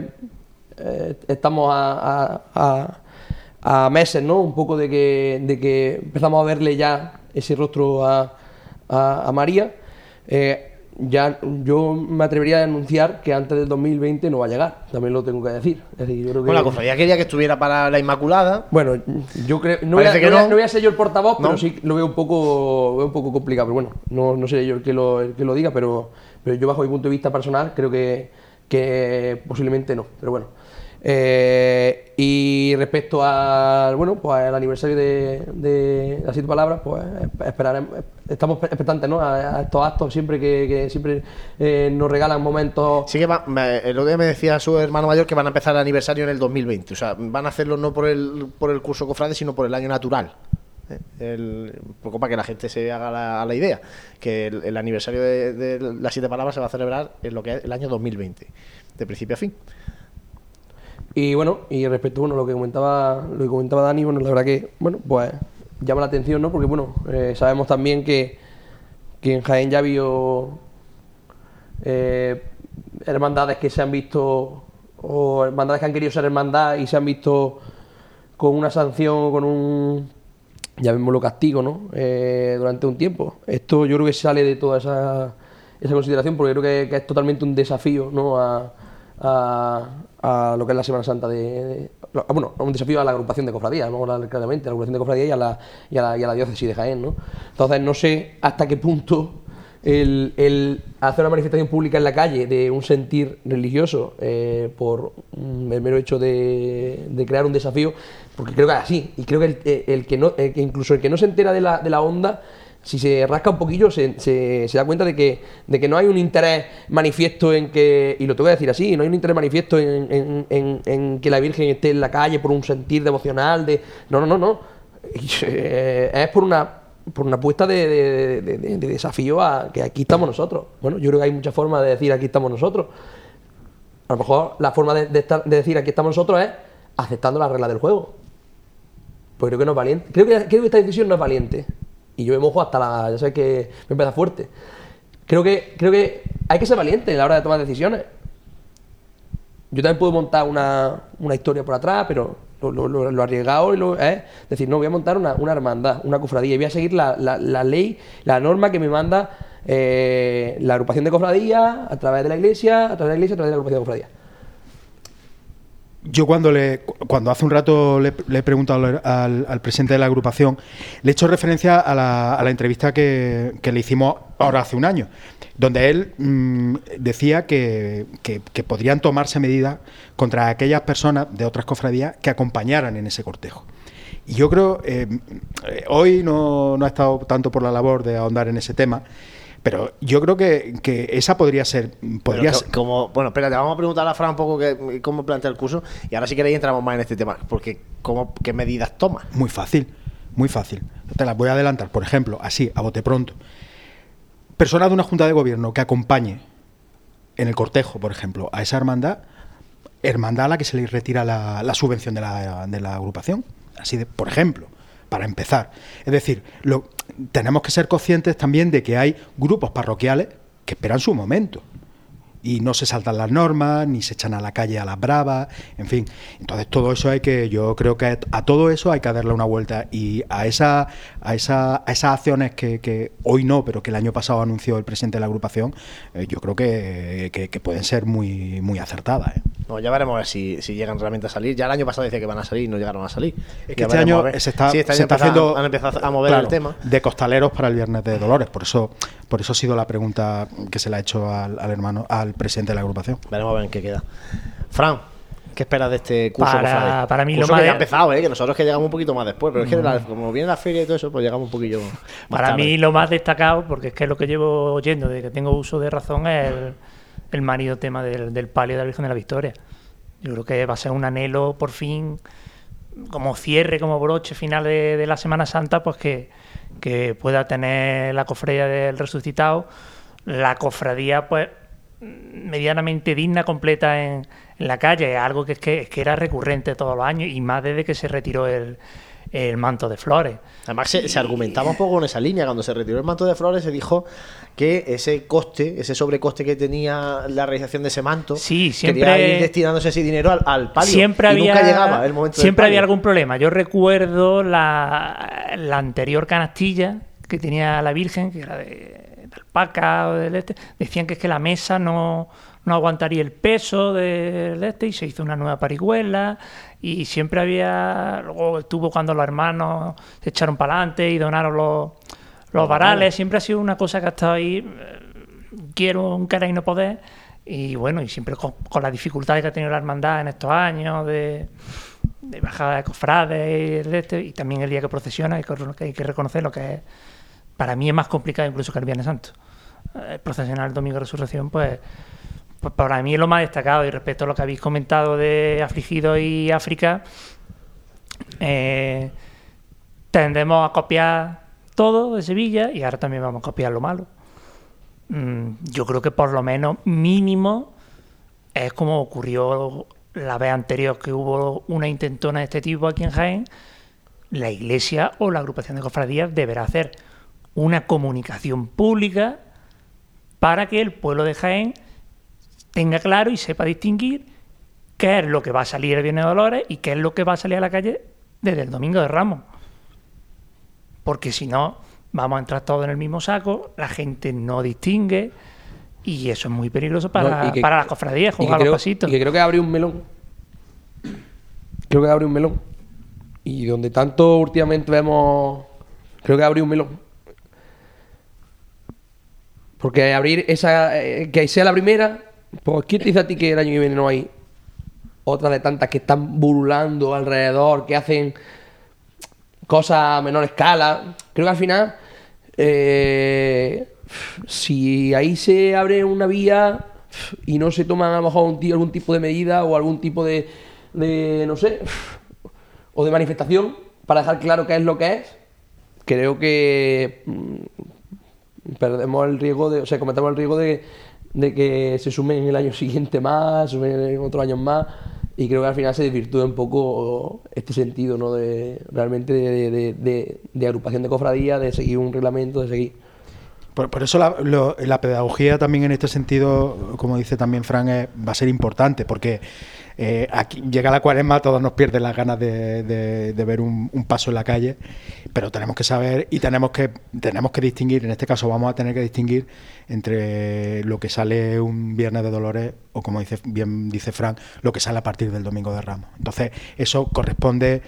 S4: eh, estamos a, a- meses, ¿no? Un poco de que, de que empezamos a verle ya ese rostro a, María. Ya yo me atrevería a anunciar que antes del 2020 no va a llegar, también lo tengo que decir. Es decir, yo creo que...
S1: Bueno, la cofradía quería que estuviera para la Inmaculada.
S4: Bueno, yo creo. No voy, a,
S1: que
S4: no voy a-
S1: no.
S4: no voy a ser yo el portavoz, pero sí lo veo un poco, veo un poco complicado. Pero bueno, no, no seré yo el que lo, el que lo diga, pero, pero yo, bajo mi punto de vista personal, creo que, que posiblemente no. Pero bueno. Eh, y respecto al bueno, pues al aniversario de, las siete palabras, pues esperaremos, estamos expectantes ¿no? a, estos actos siempre que, que siempre eh, nos regalan momentos.
S1: Sí que va, el otro día me decía su hermano mayor que van a empezar el aniversario en el 2020. O sea, van a hacerlo no por el, por el curso cofrade, sino por el año natural. ¿eh? El- un poco para que la gente se haga la, idea. Que el, el aniversario de, de las siete palabras se va a celebrar en lo que es el año 2020, de principio a fin.
S4: Y bueno, y respecto bueno, a lo que comentaba, lo que comentaba Dani, bueno, la verdad que, bueno, pues llama la atención, ¿no? Porque bueno, eh, sabemos también que, que en Jaén ya habido eh, hermandades que se han visto, o hermandades que han querido ser hermandad y se han visto con una sanción o con un, llamémoslo castigo, ¿no? Eh, durante un tiempo. Esto yo creo que sale de toda esa, esa consideración porque creo que, es totalmente un desafío, ¿no? A- a lo que es la Semana Santa de, lo- bueno, un desafío a la agrupación de cofradías, hablar claramente, a la agrupación de cofradías y a la, y a la, y a la diócesis de Jaén, ¿no? Entonces no sé hasta qué punto el, el hacer una manifestación pública en la calle de un sentir religioso eh, por el mero hecho de, de crear un desafío, porque creo que es así, y creo que el, el que no, el que incluso el que no se entera de la, de la onda, si se rasca un poquillo, se, se- da cuenta de que, de que no hay un interés manifiesto en que, y lo tengo que decir así, no hay un interés manifiesto en, en- en- que la Virgen esté en la calle por un sentir devocional, de no, no, no, no. Es por una por una apuesta de, de- de- de- de desafío a que aquí estamos nosotros. Bueno, yo creo que hay muchas formas de decir aquí estamos nosotros. A lo mejor la forma de, estar- de decir aquí estamos nosotros es aceptando las reglas del juego. Pues creo que no es valiente. Creo que, creo que esta decisión no es valiente. Y yo me mojo hasta la. Ya sabes que me empieza fuerte. Creo que, creo que hay que ser valiente a la hora de tomar decisiones. Yo también puedo montar una, una historia por atrás, pero lo, lo- lo- lo arriesgado lo, es decir, no, voy a montar una, una hermandad, una cofradía, y voy a seguir la, la- la ley, la norma que me manda eh, la agrupación de cofradías a través de la iglesia, a través de la iglesia, a través de la agrupación de cofradías.
S3: Yo cuando le cuando hace un rato le, le he preguntado al, presidente de la agrupación, le he hecho referencia a la, entrevista que, que le hicimos ahora hace un año, donde él mm, decía que, que- que podrían tomarse medidas contra aquellas personas de otras cofradías que acompañaran en ese cortejo. Y yo creo, eh, eh, hoy no, no ha estado tanto por la labor de ahondar en ese tema, pero yo creo que, que esa podría ser... Podría
S1: que- como, bueno, espérate, vamos a preguntarle a Fran un poco que- cómo plantea el curso y ahora si queréis entramos más en este tema, porque cómo, qué medidas toma.
S3: Muy fácil, muy fácil. Te las voy a adelantar. Por ejemplo, así, a bote pronto. Persona de una junta de gobierno que acompañe en el cortejo, por ejemplo, a esa hermandad, hermandad a la que se le retira la, la subvención de la, de la agrupación. Así de, por ejemplo, para empezar. Es decir, lo, tenemos que ser conscientes también de que hay grupos parroquiales que esperan su momento. Y no se saltan las normas, ni se echan a la calle a las bravas, en fin. Entonces todo eso hay que, yo creo que a todo eso hay que darle una vuelta y a esa, a esa, a esas acciones que, que hoy no, pero que el año pasado anunció el presidente de la agrupación, eh, yo creo que, que, pueden ser muy, muy acertadas. ¿eh?
S1: No, ya veremos a ver si, si, llegan realmente a salir. Ya el año pasado decía que van a salir y no llegaron a salir.
S3: Es que este año se está,
S1: este
S3: se está haciendo
S1: han empezado a mover el tema
S3: de costaleros para el viernes de Dolores. Por eso, por eso ha sido la pregunta que se le ha hecho al, al hermano, al presidente de la agrupación.
S1: Veremos a ver en qué queda. Fran, ¿Qué esperas de este curso?
S8: Para, para mí
S1: lo
S8: más.
S1: Que ya ha empezado, ¿eh? que nosotros que llegamos un poquito más después, pero es que mm. como viene la feria y todo eso, pues llegamos un poquillo
S8: más Para mí lo más destacado, porque es que lo que llevo oyendo, de que tengo uso de razón, es el, el marido tema del, del palio de la Virgen de la Victoria. Yo creo que va a ser un anhelo, por fin, como cierre, como broche final de, la Semana Santa, pues que, que pueda tener la cofradía del resucitado, la cofradía, pues medianamente digna, completa en, en la calle, algo que, es que, que era recurrente todos los años y más desde que se retiró el, el manto de flores.
S1: Además, se, argumentaba un poco en esa línea. Cuando se retiró el manto de flores, se dijo que ese coste, ese sobrecoste que tenía la realización de ese manto,
S8: sí, siempre
S1: ir destinándose ese dinero al, al palio.
S8: Siempre había,
S1: nunca llegaba el momento
S8: Siempre había algún problema. Yo recuerdo la, la anterior canastilla que tenía la Virgen, que era de, o del este. Decían que es que la mesa no no aguantaría el peso del este y se hizo una nueva parihuela y siempre había, luego estuvo cuando los hermanos se echaron para adelante y donaron los, los varales, siempre ha sido una cosa que ha estado ahí, eh, quiero un cara y no poder y bueno, y siempre con, las dificultades que ha tenido la hermandad en estos años de, de bajada de cofrades y, este, y también el día que procesiona, hay que, hay que reconocer lo que es, para mí es más complicado incluso que el Viernes Santo. El eh, procesionar el Domingo de Resurrección, pues pues para mí es lo más destacado. Y respecto a lo que habéis comentado de Afligido y África, eh, tendemos a copiar todo de Sevilla y ahora también vamos a copiar lo malo. Mm, yo creo que por lo menos mínimo es como ocurrió la vez anterior que hubo una intentona de este tipo aquí en Jaén, la iglesia o la agrupación de cofradías deberá hacer una comunicación pública para que el pueblo de Jaén tenga claro y sepa distinguir qué es lo que va a salir el Viernes de Dolores y qué es lo que va a salir a la calle desde el Domingo de Ramos. Porque si no, vamos a entrar todos en el mismo saco, la gente no distingue y eso es muy peligroso para, para las cofradías, jugar los pasitos.
S4: Y que creo que abre un melón. Creo que abre un melón. Y donde tanto últimamente vemos. Creo que abre un melón. Porque abrir esa. Eh, que sea la primera pues, ¿quién te dice a ti que el año que viene no hay otras de tantas que están burlando alrededor, que hacen cosas a menor escala? Creo que al final, eh, si ahí se abre una vía y no se toman a lo mejor algún tipo de medida o algún tipo de, de, no sé, o de manifestación para dejar claro qué es lo que es, creo que mm, perdemos el riesgo de, o sea, cometemos el riesgo de de que se sumen en el año siguiente más, sumen en otros años más, y creo que al final se desvirtúa un poco este sentido, ¿no? De, realmente de, agrupación de cofradía, de seguir un reglamento, de seguir...
S3: Por, eso la, la, pedagogía también en este sentido, como dice también Fran, va a ser importante, porque eh, aquí llega la cuaresma, todos nos pierden las ganas de, ver un, paso en la calle, pero tenemos que saber y tenemos que, tenemos que distinguir, en este caso vamos a tener que distinguir entre lo que sale un viernes de Dolores o como dice bien dice Frank, lo que sale a partir del domingo de Ramos. Entonces, eso corresponde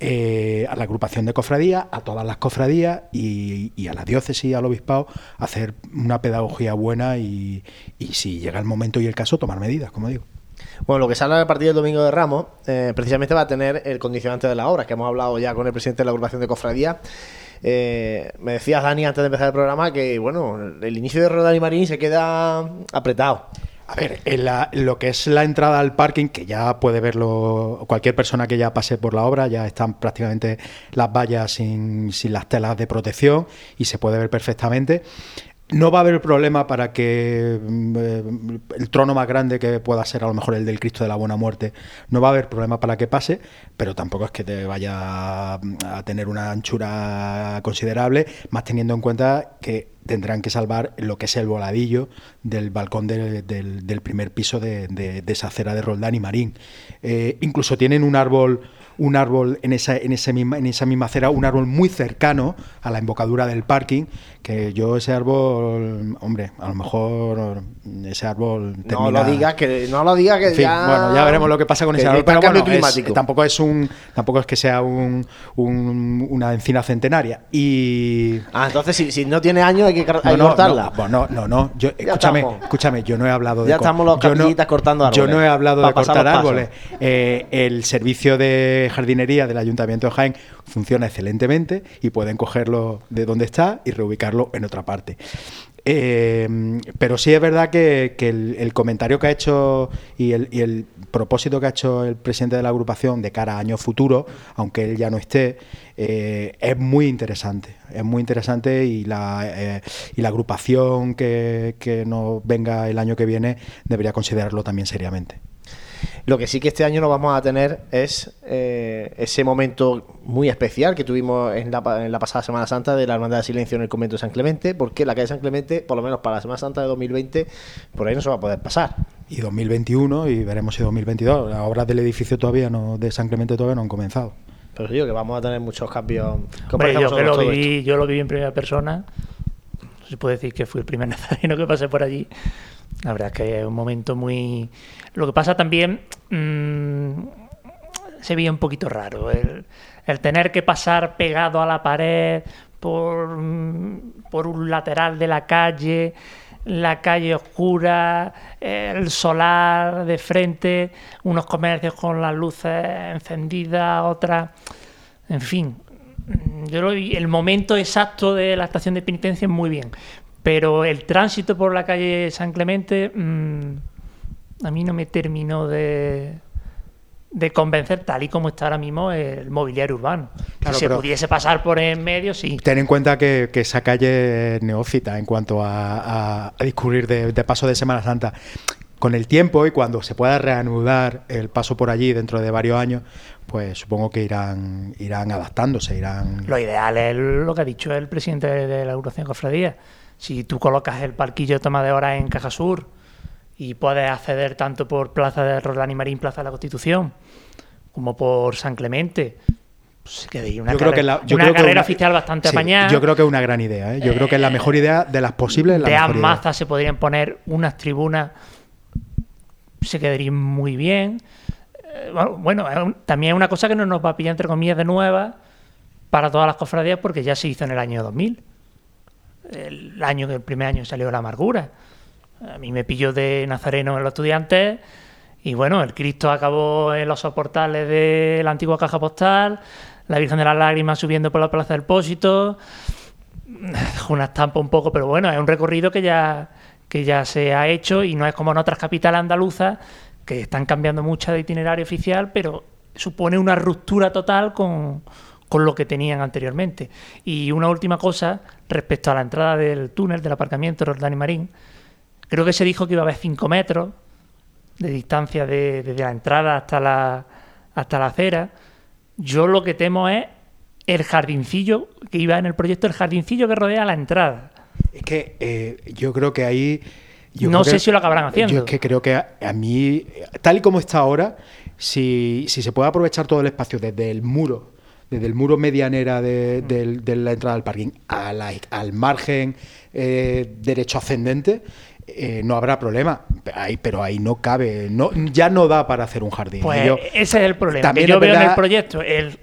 S3: eh, a la agrupación de cofradías, a todas las cofradías y, a la diócesis y al obispado hacer una pedagogía buena y, y si llega el momento y el caso, tomar medidas, como digo.
S1: Bueno, lo que sale a partir del Domingo de Ramos, eh, precisamente va a tener el condicionante de la obra, que hemos hablado ya con el presidente de la agrupación de cofradía. Eh, me decías, Dani, antes de empezar el programa, que bueno, el inicio de Rodani Marín se queda apretado.
S3: A ver, lo que es la entrada al parking, que ya puede verlo cualquier persona que ya pase por la obra, ya están prácticamente las vallas sin las telas de protección y se puede ver perfectamente. No va a haber problema para que mm, eh, el trono más grande que pueda ser a lo mejor el del Cristo de la Buena Muerte, no va a haber problema para que pase, pero tampoco es que te vaya a tener una anchura considerable, más teniendo en cuenta que tendrán que salvar lo que es el voladillo del balcón del, primer piso de, esa acera de Roldán y Marín. Eh, incluso tienen un árbol un árbol en esa, en, ese misma, en esa misma acera, un árbol muy cercano a la embocadura del parking, que yo ese árbol, hombre, a lo mejor ese árbol
S1: No lo digas, que no lo digas que ya...
S3: Bueno, ya veremos lo que pasa con ese árbol, pero bueno, tampoco es un tampoco es que sea un, una encina centenaria y...
S1: Ah, entonces si, si no tiene años hay que, cortarla.
S3: No, no, no, yo, escúchame, escúchame, yo no he hablado de...
S1: Ya estamos los cortando árboles.
S3: Yo no he hablado de cortar árboles. Eh, el servicio de jardinería del Ayuntamiento de Jaén funciona excelentemente y pueden cogerlo de donde está y reubicarlo en otra parte. Eh, pero sí es verdad que, el, comentario que ha hecho y el, propósito que ha hecho el presidente de la agrupación de cara a años futuros, aunque él ya no esté, eh, es muy interesante. Es muy interesante y la, eh, y la agrupación que, que nos venga el año que viene debería considerarlo también seriamente.
S1: Lo que sí que este año no vamos a tener es eh, ese momento muy especial que tuvimos en la, en la, pasada Semana Santa de la Hermandad de Silencio en el convento de San Clemente, porque la calle de San Clemente, por lo menos para la Semana Santa de 2020, por ahí no se va a poder pasar.
S3: Y 2021, y veremos si 2022. Las obras del edificio todavía no, de San Clemente todavía no han comenzado.
S1: Pero digo que vamos a tener muchos cambios.
S8: yo, lo viví, yo lo viví en primera persona. Se puede decir que fui el primer nazareno que pasé por allí. La verdad es que es un momento muy... Lo que pasa también mmm, se veía un poquito raro. El, tener que pasar pegado a la pared por, por un lateral de la calle, la calle oscura, el solar de frente, unos comercios con las luces encendidas, otras... En fin, yo el momento exacto de la estación de penitencia es muy bien, pero el tránsito por la calle San Clemente mm, a mí no me terminó de, de convencer tal y como está ahora mismo el mobiliario urbano. si se pudiese pasar por en medio, sí.
S3: Ten en cuenta que, esa calle es neófita en cuanto a, discurrir de, paso de Semana Santa. Con el tiempo y cuando se pueda reanudar el paso por allí dentro de varios años, pues supongo que irán, irán adaptándose, irán...
S8: Lo ideal es lo que ha dicho el presidente de la Agrupación Cofradía si tú colocas el parquillo de toma de hora en Caja Sur y puedes acceder tanto por Plaza de Roldán y Marín, Plaza de la Constitución, como por San Clemente, pues que una, carrera, una carrera oficial bastante sí, apañada.
S3: Yo creo que es una gran idea. ¿eh? Yo creo que es la mejor idea de las posibles.
S8: de Amazas se podrían poner unas tribunas, se quedarían muy bien. Eh, bueno, también es una cosa que no nos va a pillar, entre comillas, de nueva para todas las cofradías porque ya se hizo en el año 2000 el año el primer año salió la amargura. A mí me pilló de nazareno en los estudiantes y bueno, el Cristo acabó en los soportales de la antigua caja postal, la Virgen de las Lágrimas subiendo por la Plaza del Pósito, una estampa un poco, pero bueno, es un recorrido que ya, que ya se ha hecho y no es como en otras capitales andaluzas que están cambiando mucho de itinerario oficial, pero supone una ruptura total con, con lo que tenían anteriormente. Y una última cosa respecto a la entrada del túnel del aparcamiento Roldán y Marín. Creo que se dijo que iba a haber 5 metros de distancia desde la entrada hasta la, hasta la acera. Yo lo que temo es el jardincillo que iba en el proyecto, el jardincillo que rodea la entrada.
S3: Es que eh, yo creo que ahí...
S8: no sé si lo acabarán haciendo.
S3: Yo es que creo que a, a, mí, tal y como está ahora, si, si se puede aprovechar todo el espacio desde el muro desde el muro medianera de, la entrada al parking al margen eh, derecho ascendente, eh, no habrá problema. Ahí, pero ahí no cabe, no, ya no da para hacer un jardín.
S8: Pues ese es el problema. También yo veo en el proyecto el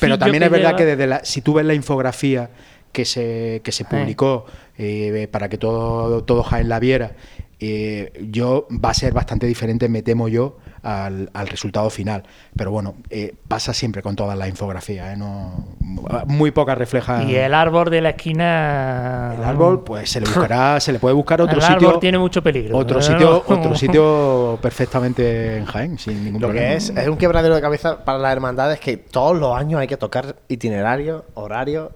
S3: Pero también es verdad que desde la, si tú ves la infografía que se, que se publicó eh, para que todo, todo Jaén la viera, yo va a ser bastante diferente, me temo yo, al, resultado final. Pero bueno, eh, pasa siempre con todas las infografías, ¿eh? no, muy pocas reflejan.
S8: Y el árbol de la esquina.
S3: El árbol, pues se le buscará, se le puede buscar otro
S8: el
S3: sitio.
S8: árbol tiene mucho peligro.
S3: Otro sitio, otro sitio perfectamente en Jaén, sin ningún
S1: Lo
S3: problema.
S1: que es, es un quebradero de cabeza para las hermandades que todos los años hay que tocar itinerarios, horarios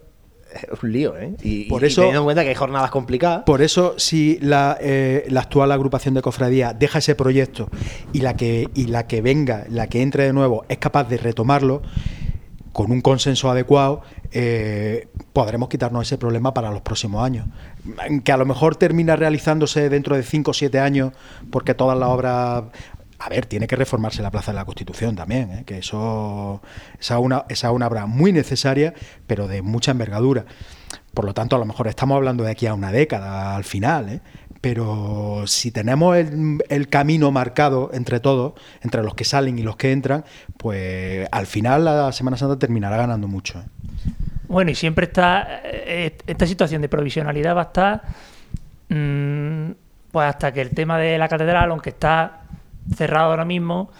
S1: es un lío, ¿eh? Y, por eso, teniendo en cuenta que hay jornadas complicadas.
S3: Por eso, si la, eh, la, actual agrupación de cofradía deja ese proyecto y la, que, y la que venga, la que entre de nuevo, es capaz de retomarlo con un consenso adecuado, eh, podremos quitarnos ese problema para los próximos años. Que a lo mejor termina realizándose dentro de 5 o 7 años, porque todas las obras a ver, tiene que reformarse la Plaza de la Constitución también, ¿eh? que eso esa es una, esa es una obra muy necesaria, pero de mucha envergadura. Por lo tanto, a lo mejor estamos hablando de aquí a una década al final, ¿eh? pero si tenemos el, camino marcado entre todos, entre los que salen y los que entran, pues al final la Semana Santa terminará ganando mucho. ¿eh?
S8: Bueno, y siempre está eh, esta situación de provisionalidad va a estar mmm, pues hasta que el tema de la catedral, aunque está cerrado ahora mismo,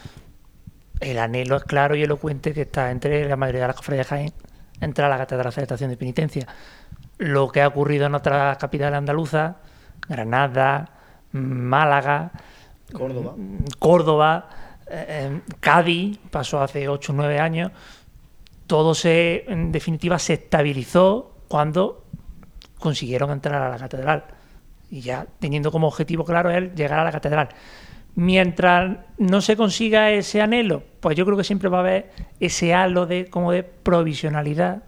S8: el anhelo es claro y elocuente que está entre la mayoría de las cofradías de Jaén, entrar a la catedral de estación de penitencia. Lo que ha ocurrido en otras capitales andaluzas, Granada, Málaga,
S1: Córdoba,
S8: Córdoba eh, Cádiz, pasó hace 8 o 9 años, todo se, en definitiva, se estabilizó cuando consiguieron entrar a la catedral. Y ya teniendo como objetivo claro el llegar a la catedral. Mientras no se consiga ese anhelo, pues yo creo que siempre va a haber ese halo de como de provisionalidad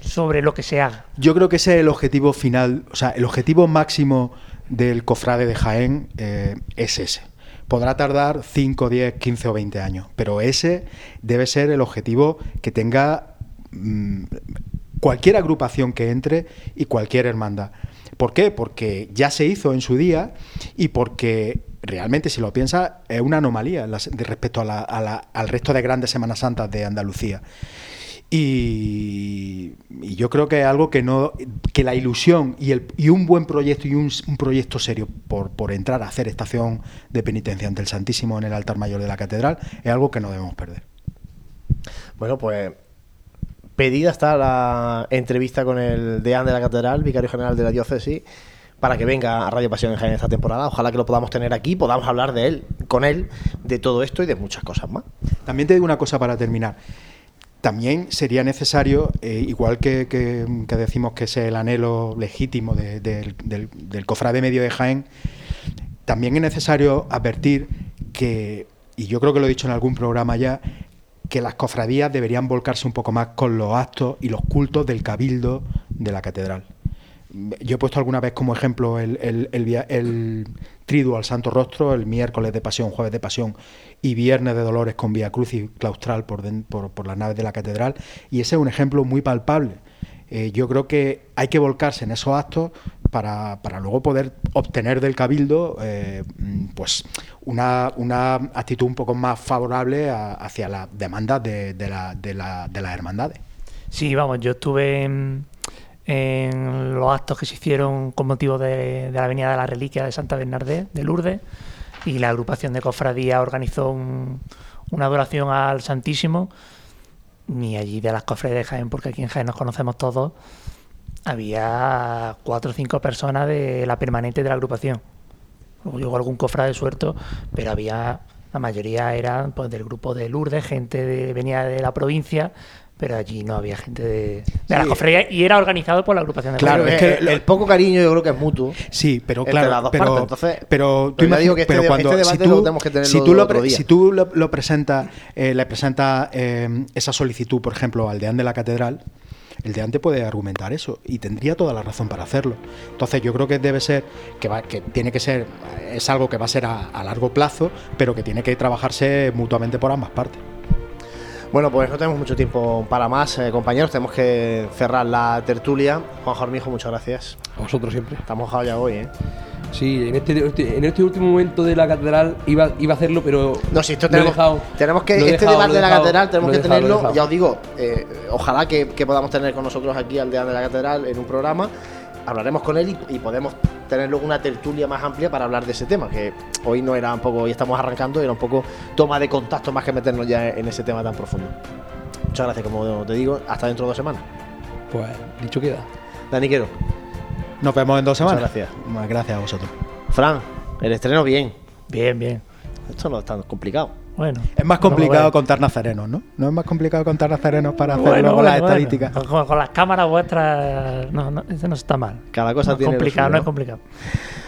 S8: sobre lo que se haga.
S3: Yo creo que ese es el objetivo final, o sea, el objetivo máximo del cofrade de Jaén eh, es ese. Podrá tardar 5, 10, 15 o 20 años, pero ese debe ser el objetivo que tenga mmm, cualquier agrupación que entre y cualquier hermandad. ¿Por qué? Porque ya se hizo en su día y porque realmente, si lo piensas, es una anomalía respecto al resto de grandes Semanas Santas de Andalucía. Y, yo creo que es algo que no que la ilusión y, el, y un buen proyecto y un, un, proyecto serio por, por entrar a hacer estación de penitencia ante el Santísimo en el altar mayor de la catedral es algo que no debemos perder.
S1: Bueno, pues pedida está la entrevista con el deán de la catedral, vicario general de la diócesis, para que venga a Radio Pasión en Jaén esta temporada. Ojalá que lo podamos tener aquí, podamos hablar de él, con él, de todo esto y de muchas cosas más.
S3: También te digo una cosa para terminar. También sería necesario, eh, igual que, que, decimos que es el anhelo legítimo de, de, del, del cofrade medio de Jaén, también es necesario advertir que, y yo creo que lo he dicho en algún programa ya, que las cofradías deberían volcarse un poco más con los actos y los cultos del cabildo de la catedral. Yo he puesto alguna vez como ejemplo el, el, el, triduo al Santo Rostro, el miércoles de Pasión, jueves de Pasión y viernes de Dolores con Vía Crucis claustral por, por, las naves de la catedral, y ese es un ejemplo muy palpable. Eh, yo creo que hay que volcarse en esos actos para, para luego poder obtener del cabildo eh, pues una, una, actitud un poco más favorable hacia las demandas de, de, la, de, la, de las hermandades.
S8: Sí, vamos, yo estuve en, los actos que se hicieron con motivo de, de la Avenida de la Reliquia de Santa Bernardé, de Lourdes, y la agrupación de cofradía organizó un, una adoración al Santísimo, ni allí de las cofradías de Jaén, porque aquí en Jaén nos conocemos todos, había cuatro o cinco personas de la permanente de la agrupación. Luego algún cofrade suelto, pero había, la mayoría eran pues, del grupo de Lourdes, gente de, venía de la provincia, pero allí no había gente de, de sí. la cofradía y era organizado por la agrupación de
S1: Claro, es que el, el, poco cariño yo creo que es mutuo.
S3: Sí, pero claro, pero,
S1: partes. Entonces,
S3: pero,
S1: tú pero digo que este, pero cuando este
S3: si tú, lo tenemos que tener si tú lo, pre, si tú lo, lo presentas, eh, le presentas eh, esa solicitud, por ejemplo, al deán de la catedral, el deante puede argumentar eso y tendría toda la razón para hacerlo. Entonces yo creo que debe ser, que, va, que tiene que ser, es algo que va a ser a, a largo plazo, pero que tiene que trabajarse mutuamente por ambas partes.
S1: Bueno, pues no tenemos mucho tiempo para más, eh, compañeros. Tenemos que cerrar la tertulia. Juan Jormijo, muchas gracias.
S4: A vosotros siempre.
S1: Estamos mojados ya hoy, ¿eh?
S4: Sí, en este, en este último momento de la catedral iba, iba a hacerlo, pero.
S1: No, si esto tenemos, dejado, tenemos que. Este dejado, debate de la catedral tenemos que dejado, tenerlo. Ya os digo, eh, ojalá que, que, podamos tener con nosotros aquí al deán de la catedral en un programa. Hablaremos con él y, y podemos tener luego una tertulia más amplia para hablar de ese tema, que hoy no era un poco, hoy estamos arrancando, era un poco toma de contacto más que meternos ya en ese tema tan profundo. Muchas gracias, como te digo, hasta dentro de dos semanas.
S4: Pues dicho queda.
S1: Dani Quero.
S3: Nos vemos en dos semanas.
S1: Muchas gracias.
S3: Gracias a vosotros.
S1: Fran, el estreno bien.
S8: Bien, bien.
S1: Esto no es tan complicado.
S8: Bueno,
S3: es más complicado no contar nazarenos, ¿no? No es más complicado contar nazarenos para hacer
S8: bueno,
S3: luego
S8: bueno,
S3: las estadísticas.
S8: Con, con, las cámaras vuestras, no, no, eso no está mal.
S1: Cada cosa
S8: no
S1: tiene
S8: complicado,
S1: suyo,
S8: no es complicado.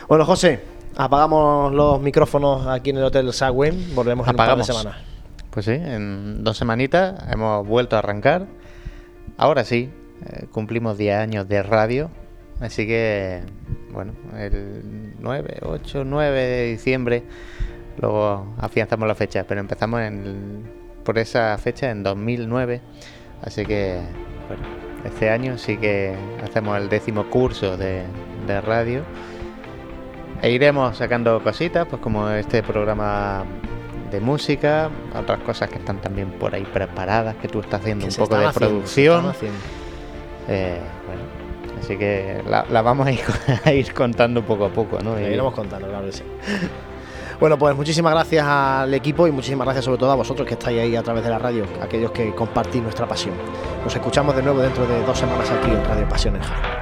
S1: Bueno, José, apagamos los micrófonos aquí en el Hotel Sagüen. Volvemos en
S2: apagamos.
S1: un par de semanas.
S2: Pues sí, en dos semanitas hemos vuelto a arrancar. Ahora sí, eh, cumplimos 10 años de radio, así que, bueno, el 9, 8, 9 de diciembre, luego afianzamos la fecha, pero empezamos en, por esa fecha en 2009, así que, bueno, este año sí que hacemos el décimo curso de, de radio. E iremos sacando cositas, pues como este programa de música, otras cosas que están también por ahí preparadas, que tú estás haciendo un poco de producción. Eh, bueno, así que la, vamos a ir, a ir, contando poco a poco, ¿no?
S1: La iremos contando, claro que sí. Bueno, pues muchísimas gracias al equipo y muchísimas gracias sobre todo a vosotros que estáis ahí a través de la radio, aquellos que compartís nuestra pasión. Nos escuchamos de nuevo dentro de dos semanas aquí en Radio Pasión en Jaén.